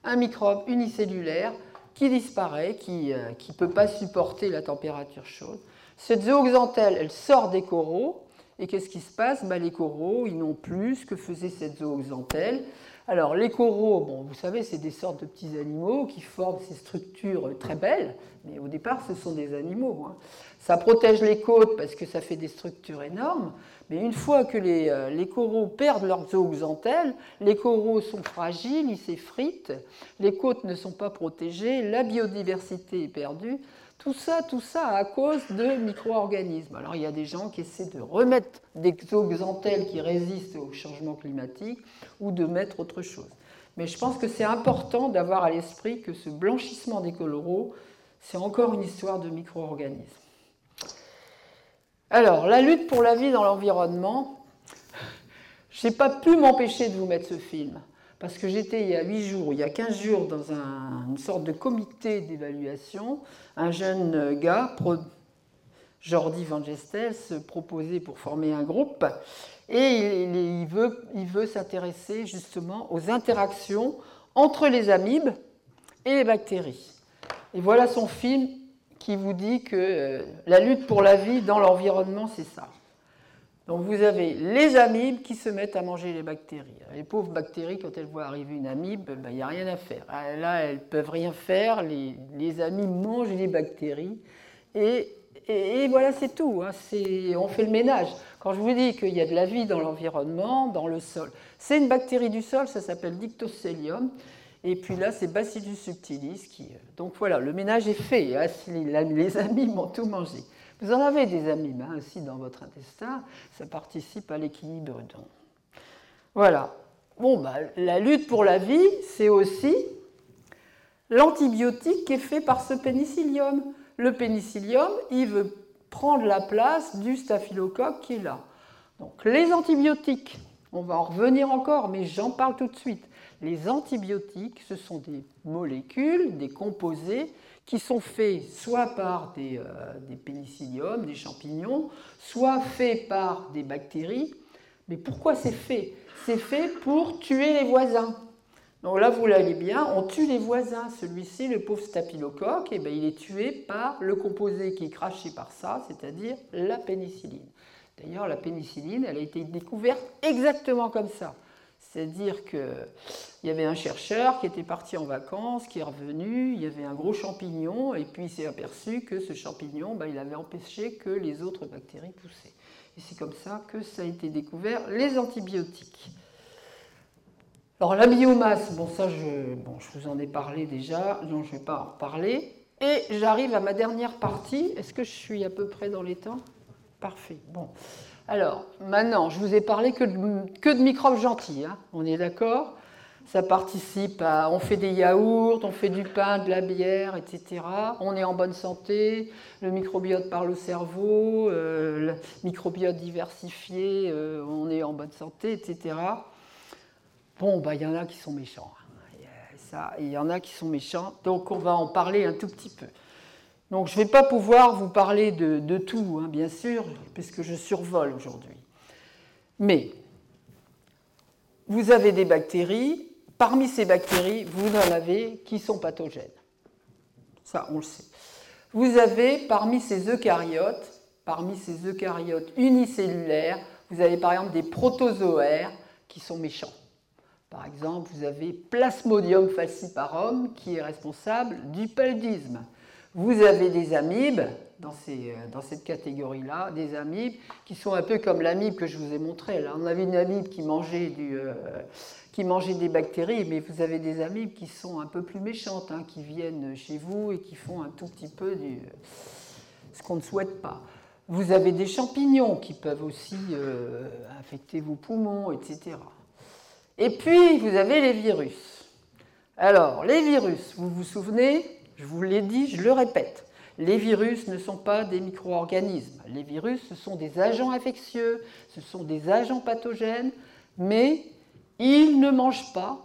un microbe unicellulaire qui disparaît, qui ne euh, peut pas supporter la température chaude. Cette zooxanthelle, elle sort des coraux, et qu'est-ce qui se passe? Ben, Les coraux, ils n'ont plus ce que faisait cette zooxanthelle. Alors, les coraux, bon, vous savez, c'est des sortes de petits animaux qui forment ces structures très belles, mais au départ, ce sont des animaux. Hein. Ça protège les côtes parce que ça fait des structures énormes, mais une fois que les, euh, coraux perdent leurs zooxanthelles, les coraux sont fragiles, ils s'effritent, les côtes ne sont pas protégées, la biodiversité est perdue. Tout ça, tout ça à cause de micro-organismes. Alors il y a des gens qui essaient de remettre des zooxanthelles qui résistent au changement climatique ou de mettre autre chose. Mais je pense que c'est important d'avoir à l'esprit que ce blanchissement des coraux, c'est encore une histoire de micro-organismes. Alors, la lutte pour la vie dans l'environnement, je n'ai pas pu m'empêcher de vous mettre ce film, parce que j'étais il y a 8 jours, il y a 15 jours, dans une sorte de comité d'évaluation. Un jeune gars, Jordi Van Gestel, se proposait pour former un groupe, et il, veut, il veut s'intéresser justement aux interactions entre les amibes et les bactéries. Et voilà son film qui vous dit que euh, la lutte pour la vie dans l'environnement, c'est ça. Donc vous avez les amibes qui se mettent à manger les bactéries. Les pauvres bactéries, quand elles voient arriver une amibe, ben, il n'y a rien à faire. Ah, là, elles ne peuvent rien faire. Les, les, amibes mangent les bactéries. Et, et, voilà, c'est tout. Hein. On fait le ménage. Quand je vous dis qu'il y a de la vie dans l'environnement, dans le sol, c'est une bactérie du sol, ça s'appelle Dictocelium. Et puis là, c'est Bacillus subtilis qui. Euh, donc voilà, le ménage est fait. Hein, les [laughs] amis m'ont tout mangé. Vous en avez des amis hein, aussi dans votre intestin. Ça participe à l'équilibre. Voilà. Bon, bah, la lutte pour la vie, c'est aussi l'antibiotique qui est fait par ce pénicillium. Le pénicillium, il veut prendre la place du staphylocoque qui est là. Donc les antibiotiques, On va en revenir encore, mais j'en parle tout de suite. Les antibiotiques, ce sont des molécules, des composés qui sont faits soit par des, euh, pénicilliums, des champignons, soit faits par des bactéries. Mais pourquoi c'est fait? C'est fait pour tuer les voisins. Donc là, vous l'avez bien, on tue les voisins. Celui-ci, le pauvre staphylocoque, eh bien, il est tué par le composé qui est craché par ça, c'est-à-dire la pénicilline. D'ailleurs, la pénicilline, elle a été découverte exactement comme ça. C'est-à-dire qu'il y avait un chercheur qui était parti en vacances, qui est revenu, il y avait un gros champignon, et puis il s'est aperçu que ce champignon, ben, il avait empêché que les autres bactéries poussaient. Et c'est comme ça que ça a été découvert, les antibiotiques. Alors la biomasse, bon ça je, je vous en ai parlé déjà, donc je ne vais pas en reparler. Et j'arrive à ma dernière partie. Est-ce que je suis à peu près dans les temps? Parfait. Bon. Alors, maintenant, je vous ai parlé que de, microbes gentils, hein. on est d'accord? Ça participe à. On fait des yaourts, on fait du pain, de la bière, etc. On est en bonne santé, le microbiote parle au cerveau, euh, le microbiote diversifié, euh, on est en bonne santé, etc. Bon, bah, il y en a qui sont méchants. Hein. Il y en a qui sont méchants, donc on va en parler un tout petit peu. Donc je ne vais pas pouvoir vous parler de, tout, hein, bien sûr, puisque je survole aujourd'hui. Mais vous avez des bactéries, parmi ces bactéries, vous en avez qui sont pathogènes. Ça, on le sait. Vous avez parmi ces eucaryotes, parmi ces eucaryotes unicellulaires, vous avez par exemple des protozoaires qui sont méchants. Par exemple, vous avez Plasmodium falciparum qui est responsable du paludisme. Vous avez des amibes dans, ces, dans cette catégorie-là, des amibes qui sont un peu comme l'amibe que je vous ai montré. Là, on avait une amibe qui mangeait, du, euh, qui mangeait des bactéries, mais vous avez des amibes qui sont un peu plus méchantes, hein, qui viennent chez vous et qui font un tout petit peu ce qu'on ne souhaite pas. Vous avez des champignons qui peuvent aussi euh, infecter vos poumons, etc. Et puis, vous avez les virus. Alors, les virus, vous vous souvenez, je vous l'ai dit, je le répète. Les virus ne sont pas des micro-organismes. Les virus, ce sont des agents infectieux, ce sont des agents pathogènes, mais ils ne mangent pas,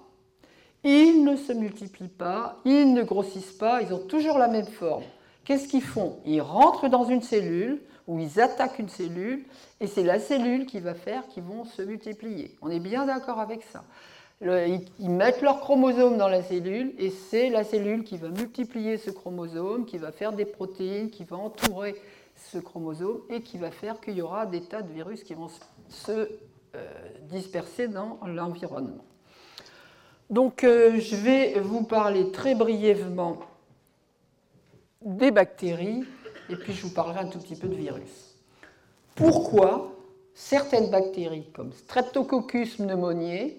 ils ne se multiplient pas, ils ne grossissent pas, ils ont toujours la même forme. Qu'est-ce qu'ils font? Ils rentrent dans une cellule ou ils attaquent une cellule et c'est la cellule qui va faire qu'ils vont se multiplier. On est bien d'accord avec ça ils mettent leur chromosome dans la cellule et c'est la cellule qui va multiplier ce chromosome, qui va faire des protéines, qui va entourer ce chromosome et qui va faire qu'il y aura des tas de virus qui vont se euh, disperser dans l'environnement. Donc euh, je vais vous parler très brièvement des bactéries et puis je vous parlerai un tout petit peu de virus. Pourquoi certaines bactéries comme Streptococcus pneumoniae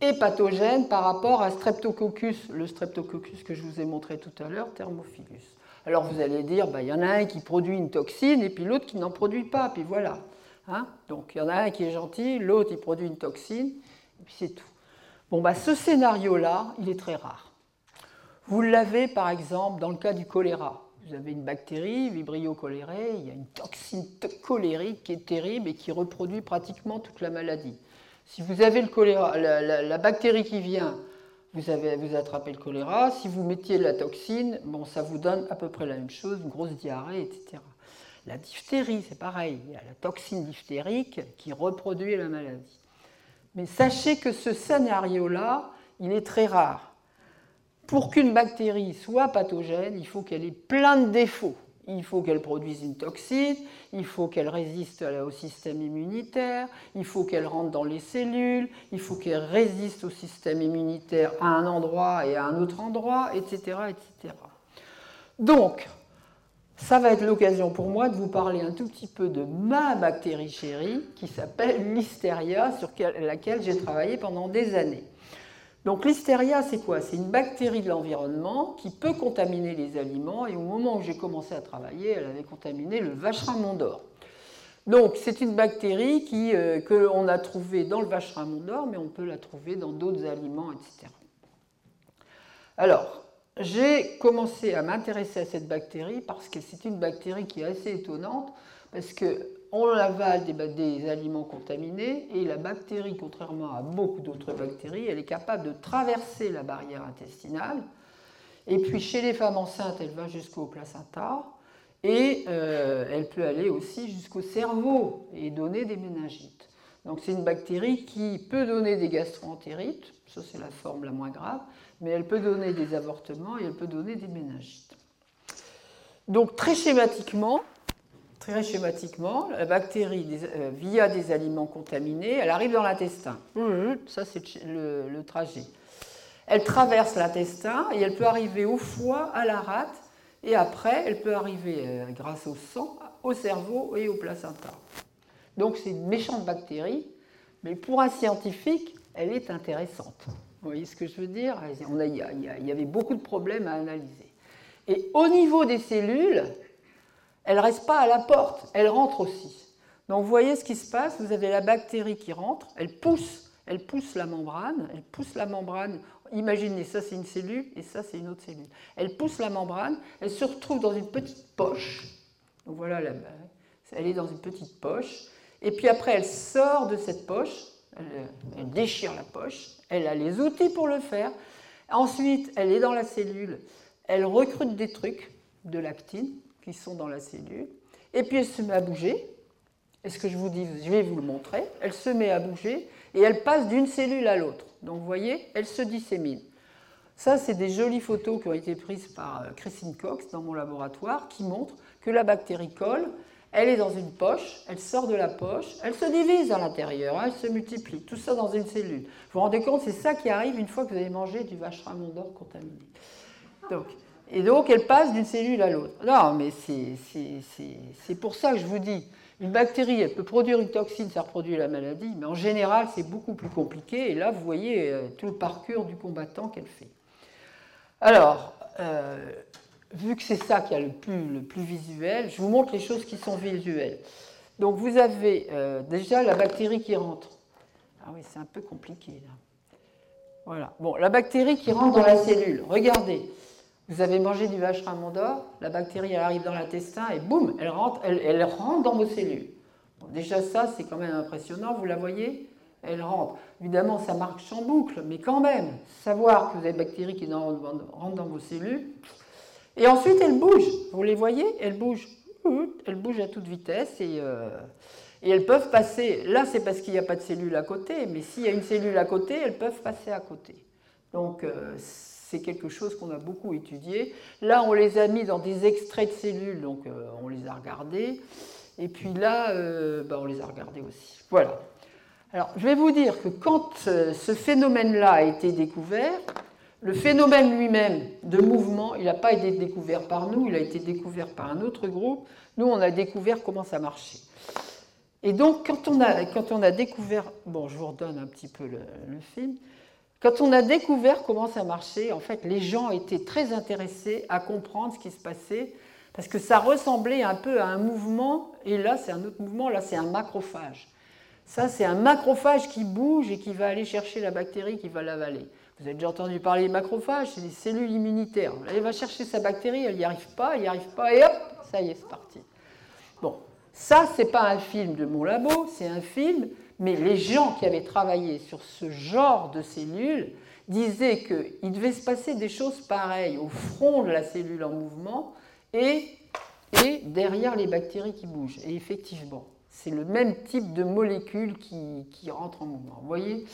et pathogène par rapport à Streptococcus, le Streptococcus que je vous ai montré tout à l'heure, Thermophilus. Alors vous allez dire, bah, il y en a un qui produit une toxine et puis l'autre qui n'en produit pas, puis voilà. Hein Donc il y en a un qui est gentil, l'autre il produit une toxine, et puis c'est tout. Bon, bah, ce scénario-là, il est très rare. Vous l'avez par exemple dans le cas du choléra. Vous avez une bactérie, Vibrio cholerae, il y a une toxine colérique qui est terrible et qui reproduit pratiquement toute la maladie. Si vous avez le choléra, la, bactérie qui vient, vous, attrapez le choléra. Si vous mettiez la toxine, bon, ça vous donne à peu près la même chose, une grosse diarrhée, etc. La diphtérie, c'est pareil. Il y a la toxine diphtérique qui reproduit la maladie. Mais sachez que ce scénario-là, il est très rare. Pour qu'une bactérie soit pathogène, il faut qu'elle ait plein de défauts il faut qu'elle produise une toxine, il faut qu'elle résiste au système immunitaire, il faut qu'elle rentre dans les cellules, il faut qu'elle résiste au système immunitaire à un endroit et à un autre endroit, etc. etc. Donc, ça va être l'occasion pour moi de vous parler un tout petit peu de ma bactérie chérie qui s'appelle Listeria, sur laquelle j'ai travaillé pendant des années. Donc l'hystéria, c'est quoi? C'est une bactérie de l'environnement qui peut contaminer les aliments. Et au moment où j'ai commencé à travailler, elle avait contaminé le vacherin d'or. Donc c'est une bactérie qui, euh, qu'on a trouvée dans le vacherin d'or, mais on peut la trouver dans d'autres aliments, etc. Alors, j'ai commencé à m'intéresser à cette bactérie parce que c'est une bactérie qui est assez étonnante, parce que on avale des, aliments contaminés et la bactérie, contrairement à beaucoup d'autres bactéries, elle est capable de traverser la barrière intestinale. Et puis chez les femmes enceintes, elle va jusqu'au placenta et euh, elle peut aller aussi jusqu'au cerveau et donner des méningites. Donc c'est une bactérie qui peut donner des gastroentérites, ça c'est la forme la moins grave, mais elle peut donner des avortements et elle peut donner des méningites. Donc très schématiquement, très schématiquement, la bactérie, euh, via des aliments contaminés, elle arrive dans l'intestin. Ça, c'est le, trajet. Elle traverse l'intestin et elle peut arriver au foie, à la rate, et après, elle peut arriver, euh, grâce au sang, au cerveau et au placenta. Donc, c'est une méchante bactérie, mais pour un scientifique, elle est intéressante. Vous voyez ce que je veux dire? Il y avait beaucoup de problèmes à analyser. Et au niveau des cellules, elle reste pas à la porte, elle rentre aussi. Donc vous voyez ce qui se passe, vous avez la bactérie qui rentre, elle pousse, elle pousse la membrane, elle pousse la membrane. Imaginez, ça c'est une cellule et ça c'est une autre cellule. Elle pousse la membrane, elle se retrouve dans une petite poche. Donc voilà, elle est dans une petite poche. Et puis après, elle sort de cette poche, elle déchire la poche, elle a les outils pour le faire. Ensuite, elle est dans la cellule, elle recrute des trucs, de l'actine, qui sont dans la cellule. Et puis elle se met à bouger. est ce que je vous dis, je vais vous le montrer. Elle se met à bouger et elle passe d'une cellule à l'autre. Donc vous voyez, elle se dissémine. Ça, c'est des jolies photos qui ont été prises par euh, Christine Cox dans mon laboratoire qui montrent que la bactérie colle. Elle est dans une poche, elle sort de la poche, elle se divise à l'intérieur, hein, elle se multiplie, tout ça dans une cellule. Vous vous rendez compte, c'est ça qui arrive une fois que vous avez mangé du vacherin d'or contaminé. Donc, et donc, elle passe d'une cellule à l'autre. Non, mais c'est pour ça que je vous dis, une bactérie, elle peut produire une toxine, ça reproduit la maladie, mais en général, c'est beaucoup plus compliqué. Et là, vous voyez euh, tout le parcours du combattant qu'elle fait. Alors, euh, vu que c'est ça qui plus, le plus visuel, je vous montre les choses qui sont visuelles. Donc, vous avez euh, déjà la bactérie qui rentre. Ah oui, c'est un peu compliqué là. Voilà. Bon, la bactérie qui rentre dans la cellule. Regardez. Vous avez mangé du vache d'or, la bactérie elle arrive dans l'intestin et boum, elle rentre, elle, rentre dans vos cellules. déjà ça, c'est quand même impressionnant, vous la voyez Elle rentre. Évidemment, ça marche en boucle, mais quand même, savoir que vous avez des bactéries qui rentrent dans vos cellules. Et ensuite, elles bougent. Vous les voyez Elles bougent. Elles bougent à toute vitesse et, euh, et elles peuvent passer. Là, c'est parce qu'il n'y a pas de cellule à côté, mais s'il y a une cellule à côté, elles peuvent passer à côté. Donc, euh, c'est quelque chose qu'on a beaucoup étudié. Là, on les a mis dans des extraits de cellules, donc euh, on les a regardés. Et puis là, euh, bah, on les a regardés aussi. Voilà. Alors, je vais vous dire que quand euh, ce phénomène-là a été découvert, le phénomène lui-même de mouvement, il n'a pas été découvert par nous, il a été découvert par un autre groupe. Nous, on a découvert comment ça marchait. Et donc, quand on a, quand on a découvert, bon, je vous redonne un petit peu le film, quand on a découvert comment ça marchait, en fait, les gens étaient très intéressés à comprendre ce qui se passait, parce que ça ressemblait un peu à un mouvement, et là, c'est un autre mouvement, là, c'est un macrophage. Ça, c'est un macrophage qui bouge et qui va aller chercher la bactérie qui va l'avaler. Vous avez déjà entendu parler des macrophages, c'est des cellules immunitaires. Elle va chercher sa bactérie, elle n'y arrive pas, elle n'y arrive pas, et hop, ça y est, c'est parti. Bon, ça, c'est pas un film de mon labo, c'est un film mais les gens qui avaient travaillé sur ce genre de cellules disaient qu'il devait se passer des choses pareilles au front de la cellule en mouvement et, derrière les bactéries qui bougent. Et effectivement, c'est le même type de molécules qui, qui rentrent en mouvement. Vous voyez?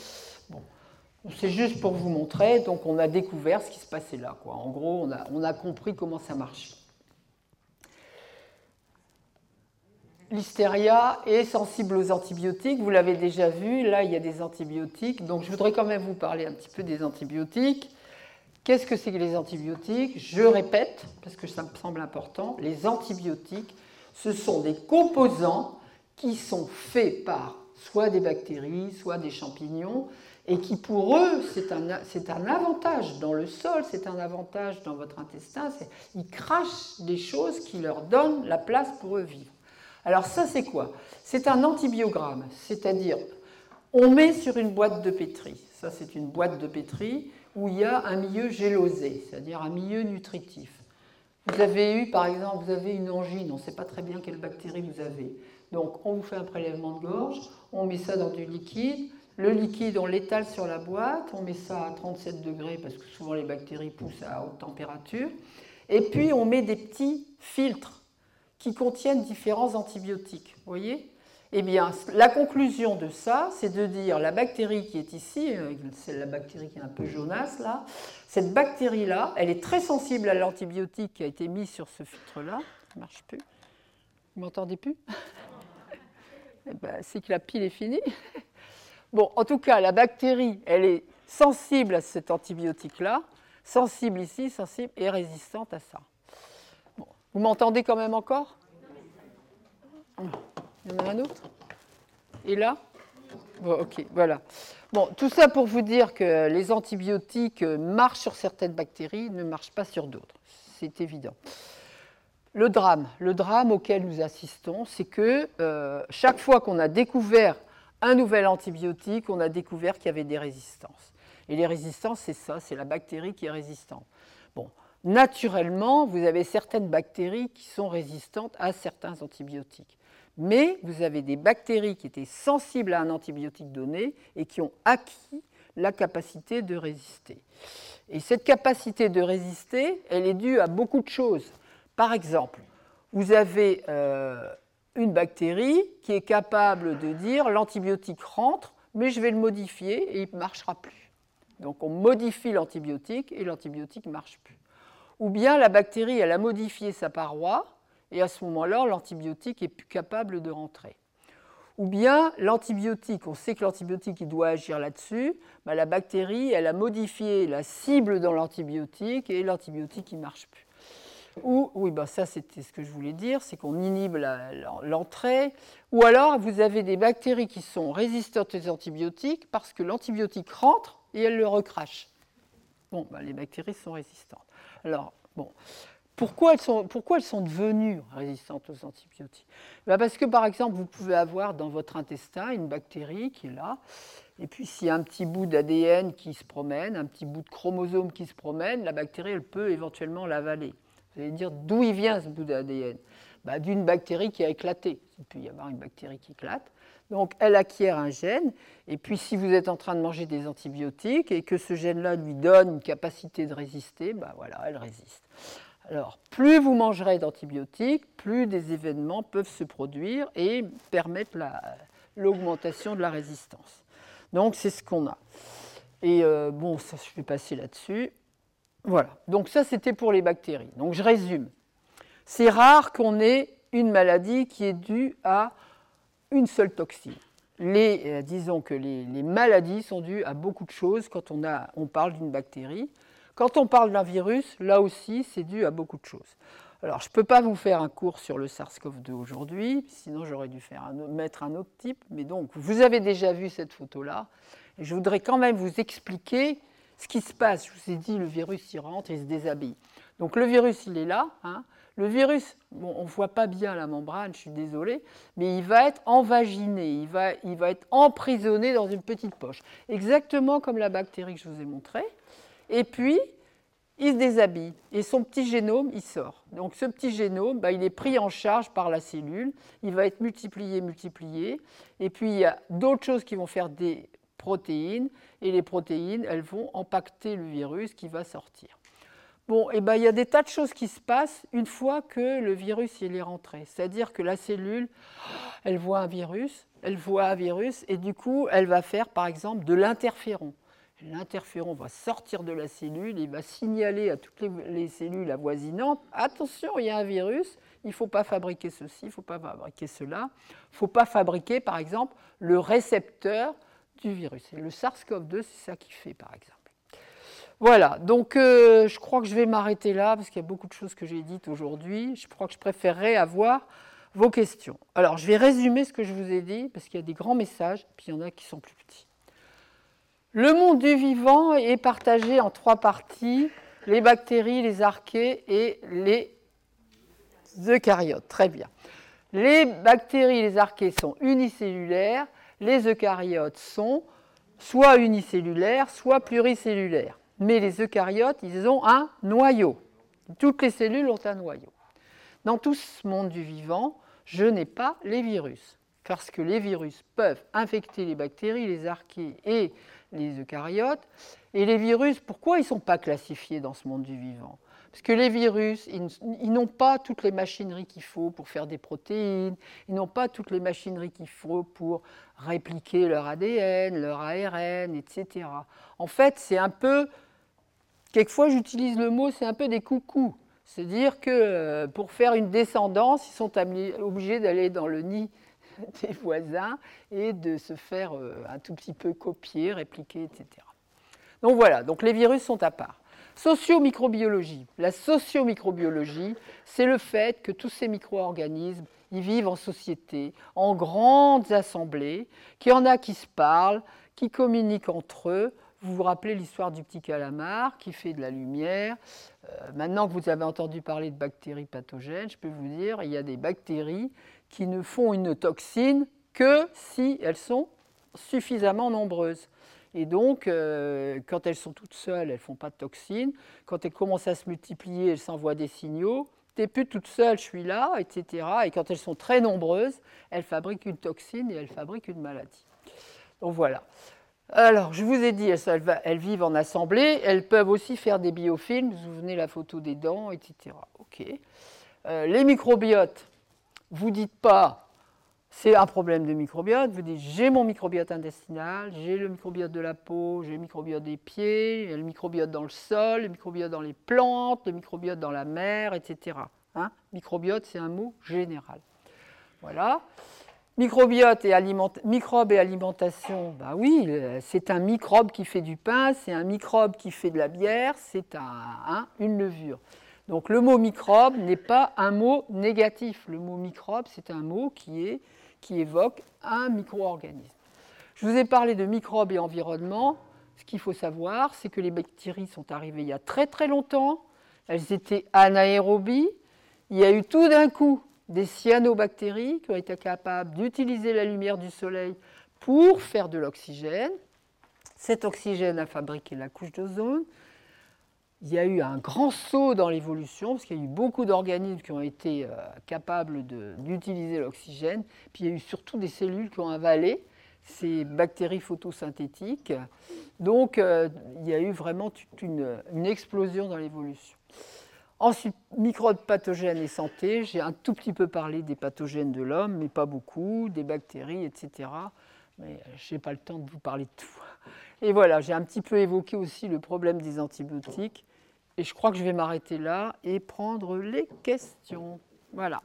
C'est juste pour vous montrer, donc on a découvert ce qui se passait là. En gros, on a, on a compris comment ça marchait. L'hystéria est sensible aux antibiotiques, vous l'avez déjà vu, là il y a des antibiotiques, donc je voudrais quand même vous parler un petit peu des antibiotiques. Qu'est-ce que c'est que les antibiotiques? Je répète, parce que ça me semble important, les antibiotiques, ce sont des composants qui sont faits par soit des bactéries, soit des champignons, et qui pour eux, c'est un, un, avantage dans le sol, c'est un avantage dans votre intestin, ils crachent des choses qui leur donnent la place pour eux vivre. Alors ça, c'est quoi? C'est un antibiogramme, c'est-à-dire on met sur une boîte de pétri. Ça, c'est une boîte de pétri où il y a un milieu gélosé, c'est-à-dire un milieu nutritif. Vous avez eu, par exemple, vous avez une angine, on ne sait pas très bien quelle bactérie vous avez. Donc on vous fait un prélèvement de gorge, on met ça dans du liquide, le liquide, on l'étale sur la boîte, on met ça à 37 degrés parce que souvent les bactéries poussent à haute température. Et puis on met des petits filtres qui contiennent différents antibiotiques. Vous voyez? Eh bien, la conclusion de ça, c'est de dire la bactérie qui est ici, euh, c'est la bactérie qui est un peu jaunasse là, cette bactérie-là, elle est très sensible à l'antibiotique qui a été mis sur ce filtre-là. Ça ne marche plus. Vous m'entendez plus? [laughs] Eh ben, C'est que la pile est finie. Bon, en tout cas, la bactérie, elle est sensible à cet antibiotique-là, sensible ici, sensible et résistante à ça. Vous m'entendez quand même encore? Il y en a un autre? Et là? Bon, Ok, voilà. Bon, tout ça pour vous dire que les antibiotiques marchent sur certaines bactéries, ne marchent pas sur d'autres. C'est évident. Le drame, le drame auquel nous assistons, c'est que euh, chaque fois qu'on a découvert un nouvel antibiotique, on a découvert qu'il y avait des résistances. Et les résistances, c'est ça, c'est la bactérie qui est résistante. Bon, naturellement, vous avez certaines bactéries qui sont résistantes à certains antibiotiques. Mais vous avez des bactéries qui étaient sensibles à un antibiotique donné et qui ont acquis la capacité de résister. Et cette capacité de résister, elle est due à beaucoup de choses. Par exemple, vous avez euh, une bactérie qui est capable de dire l'antibiotique rentre, mais je vais le modifier et il ne marchera plus. Donc on modifie l'antibiotique et l'antibiotique ne marche plus. Ou bien la bactérie, elle a modifié sa paroi et à ce moment-là, l'antibiotique est plus capable de rentrer. Ou bien l'antibiotique, on sait que l'antibiotique doit agir là-dessus, la bactérie, elle a modifié la cible dans l'antibiotique et l'antibiotique ne marche plus. Ou, oui, ben ça c'était ce que je voulais dire, c'est qu'on inhibe l'entrée. Ou alors vous avez des bactéries qui sont résistantes aux antibiotiques parce que l'antibiotique rentre et elle le recrache. Bon, ben les bactéries sont résistantes. Alors, bon. Pourquoi elles, sont, devenues résistantes aux antibiotiques? Ben Parce que, par exemple, vous pouvez avoir dans votre intestin une bactérie qui est là, et puis s'il y a un petit bout d'ADN qui se promène, un petit bout de chromosome qui se promène, la bactérie, elle peut éventuellement l'avaler. Vous allez dire d'où il vient ce bout d'ADN bah, D'une bactérie qui a éclaté. Il peut y avoir une bactérie qui éclate. Donc elle acquiert un gène, et puis si vous êtes en train de manger des antibiotiques et que ce gène-là lui donne une capacité de résister, bah voilà, elle résiste. Alors, plus vous mangerez d'antibiotiques, plus des événements peuvent se produire et permettre l'augmentation de la résistance. Donc, c'est ce qu'on a. Et euh, bon, ça, je vais passer là-dessus. Voilà, donc ça c'était pour les bactéries. Donc je résume. C'est rare qu'on ait une maladie qui est due à une seule toxine. Les, euh, disons que les, maladies sont dues à beaucoup de choses quand on, a, on parle d'une bactérie. Quand on parle d'un virus, là aussi, c'est dû à beaucoup de choses. Alors, je ne peux pas vous faire un cours sur le SARS-CoV-2 aujourd'hui, sinon j'aurais dû faire mettre un autre type. Mais donc, vous avez déjà vu cette photo-là. Je voudrais quand même vous expliquer ce qui se passe, je vous ai dit, le virus il rentre il se déshabille. Donc le virus, il est là. Hein. Le virus, on ne voit pas bien la membrane, je suis désolée, mais il va être envaginé, il va, il va être emprisonné dans une petite poche, exactement comme la bactérie que je vous ai montrée. Et puis, il se déshabille et son petit génome, il sort. Donc ce petit génome, bah, il est pris en charge par la cellule, il va être multiplié, multiplié, et puis il y a d'autres choses qui vont faire des protéines, et les protéines, elles vont impacter le virus qui va sortir. Bon, et eh ben, il y a des tas de choses qui se passent une fois que le virus est rentré. C'est-à-dire que la cellule, elle voit un virus, elle voit un virus, et du coup, elle va faire par exemple de l'interféron. L'interféron va sortir de la cellule, il va signaler à toutes les, les cellules avoisinantes attention, il y a un virus, il ne faut pas fabriquer ceci, il ne faut pas fabriquer cela. Il ne faut pas fabriquer, par exemple, le récepteur du virus. Et le SARS-CoV-2, c'est ça qui fait, par exemple. Voilà, donc euh, je crois que je vais m'arrêter là parce qu'il y a beaucoup de choses que j'ai dites aujourd'hui. Je crois que je préférerais avoir vos questions. Alors, je vais résumer ce que je vous ai dit parce qu'il y a des grands messages, puis il y en a qui sont plus petits. Le monde du vivant est partagé en trois parties les bactéries, les archées et les eucaryotes. Très bien. Les bactéries, les archées sont unicellulaires les eucaryotes sont soit unicellulaires, soit pluricellulaires. Mais les eucaryotes, ils ont un noyau. Toutes les cellules ont un noyau. Dans tout ce monde du vivant, je n'ai pas les virus. Parce que les virus peuvent infecter les bactéries, les archées et les eucaryotes. Et les virus, pourquoi ils ne sont pas classifiés dans ce monde du vivant? Parce que les virus, ils, n'ont pas toutes les machineries qu'il faut pour faire des protéines, ils n'ont pas toutes les machineries qu'il faut pour répliquer leur ADN, leur ARN, etc. En fait, c'est un peu, quelquefois j'utilise le mot, c'est un peu des coucous. C'est-à-dire que euh, pour faire une descendance, ils sont obligés d'aller dans le nid [laughs] des voisins et de se faire euh, un tout petit peu copier, répliquer, etc. Donc voilà, donc les virus sont à part. Sociomicrobiologie. La sociomicrobiologie, c'est le fait que tous ces micro-organismes, ils vivent en société, en grandes assemblées, qu'il y en a qui se parlent, qui communiquent entre eux. Vous vous rappelez l'histoire du petit calamar qui fait de la lumière. Euh, maintenant que vous avez entendu parler de bactéries pathogènes, je peux vous dire, il y a des bactéries qui ne font une toxine que si elles sont suffisamment nombreuses. Et donc, euh, quand elles sont toutes seules, elles ne font pas de toxines. Quand elles commencent à se multiplier, elles s'envoient des signaux. T'es plus toute seule, je suis là, etc. Et quand elles sont très nombreuses, elles fabriquent une toxine et elles fabriquent une maladie. Donc voilà. Alors, je vous ai dit, elles, vivent en assemblée. Elles peuvent aussi faire des biofilms. Vous souvenez la photo des dents, etc. Euh, les microbiotes, vous dites pas c'est un problème de microbiote, vous dites j'ai mon microbiote intestinal, j'ai le microbiote de la peau, j'ai le microbiote des pieds, le microbiote dans le sol, le microbiote dans les plantes, le microbiote dans la mer, etc. Hein? Microbiote, c'est un mot général. Voilà. Microbiote et microbe et alimentation, bah oui, c'est un microbe qui fait du pain, c'est un microbe qui fait de la bière, c'est un, hein, une levure. Donc le mot microbe n'est pas un mot négatif. Le mot microbe, c'est un mot qui évoque un micro-organisme. Je vous ai parlé de microbes et environnement. Ce qu'il faut savoir, c'est que les bactéries sont arrivées il y a très très longtemps. Elles étaient anaérobies. Il y a eu tout d'un coup des cyanobactéries qui ont été capables d'utiliser la lumière du soleil pour faire de l'oxygène. Cet oxygène a fabriqué la couche d'ozone il y a eu un grand saut dans l'évolution, parce qu'il y a eu beaucoup d'organismes qui ont été euh, capables d'utiliser l'oxygène, puis il y a eu surtout des cellules qui ont avalé ces bactéries photosynthétiques. Donc euh, il y a eu vraiment une, une explosion dans l'évolution. Ensuite, microbes pathogènes et santé, j'ai un tout petit peu parlé des pathogènes de l'homme, mais pas beaucoup, des bactéries, etc. Mais je n'ai pas le temps de vous parler de tout. Et voilà, j'ai un petit peu évoqué aussi le problème des antibiotiques. Et je crois que je vais m'arrêter là et prendre les questions. Voilà.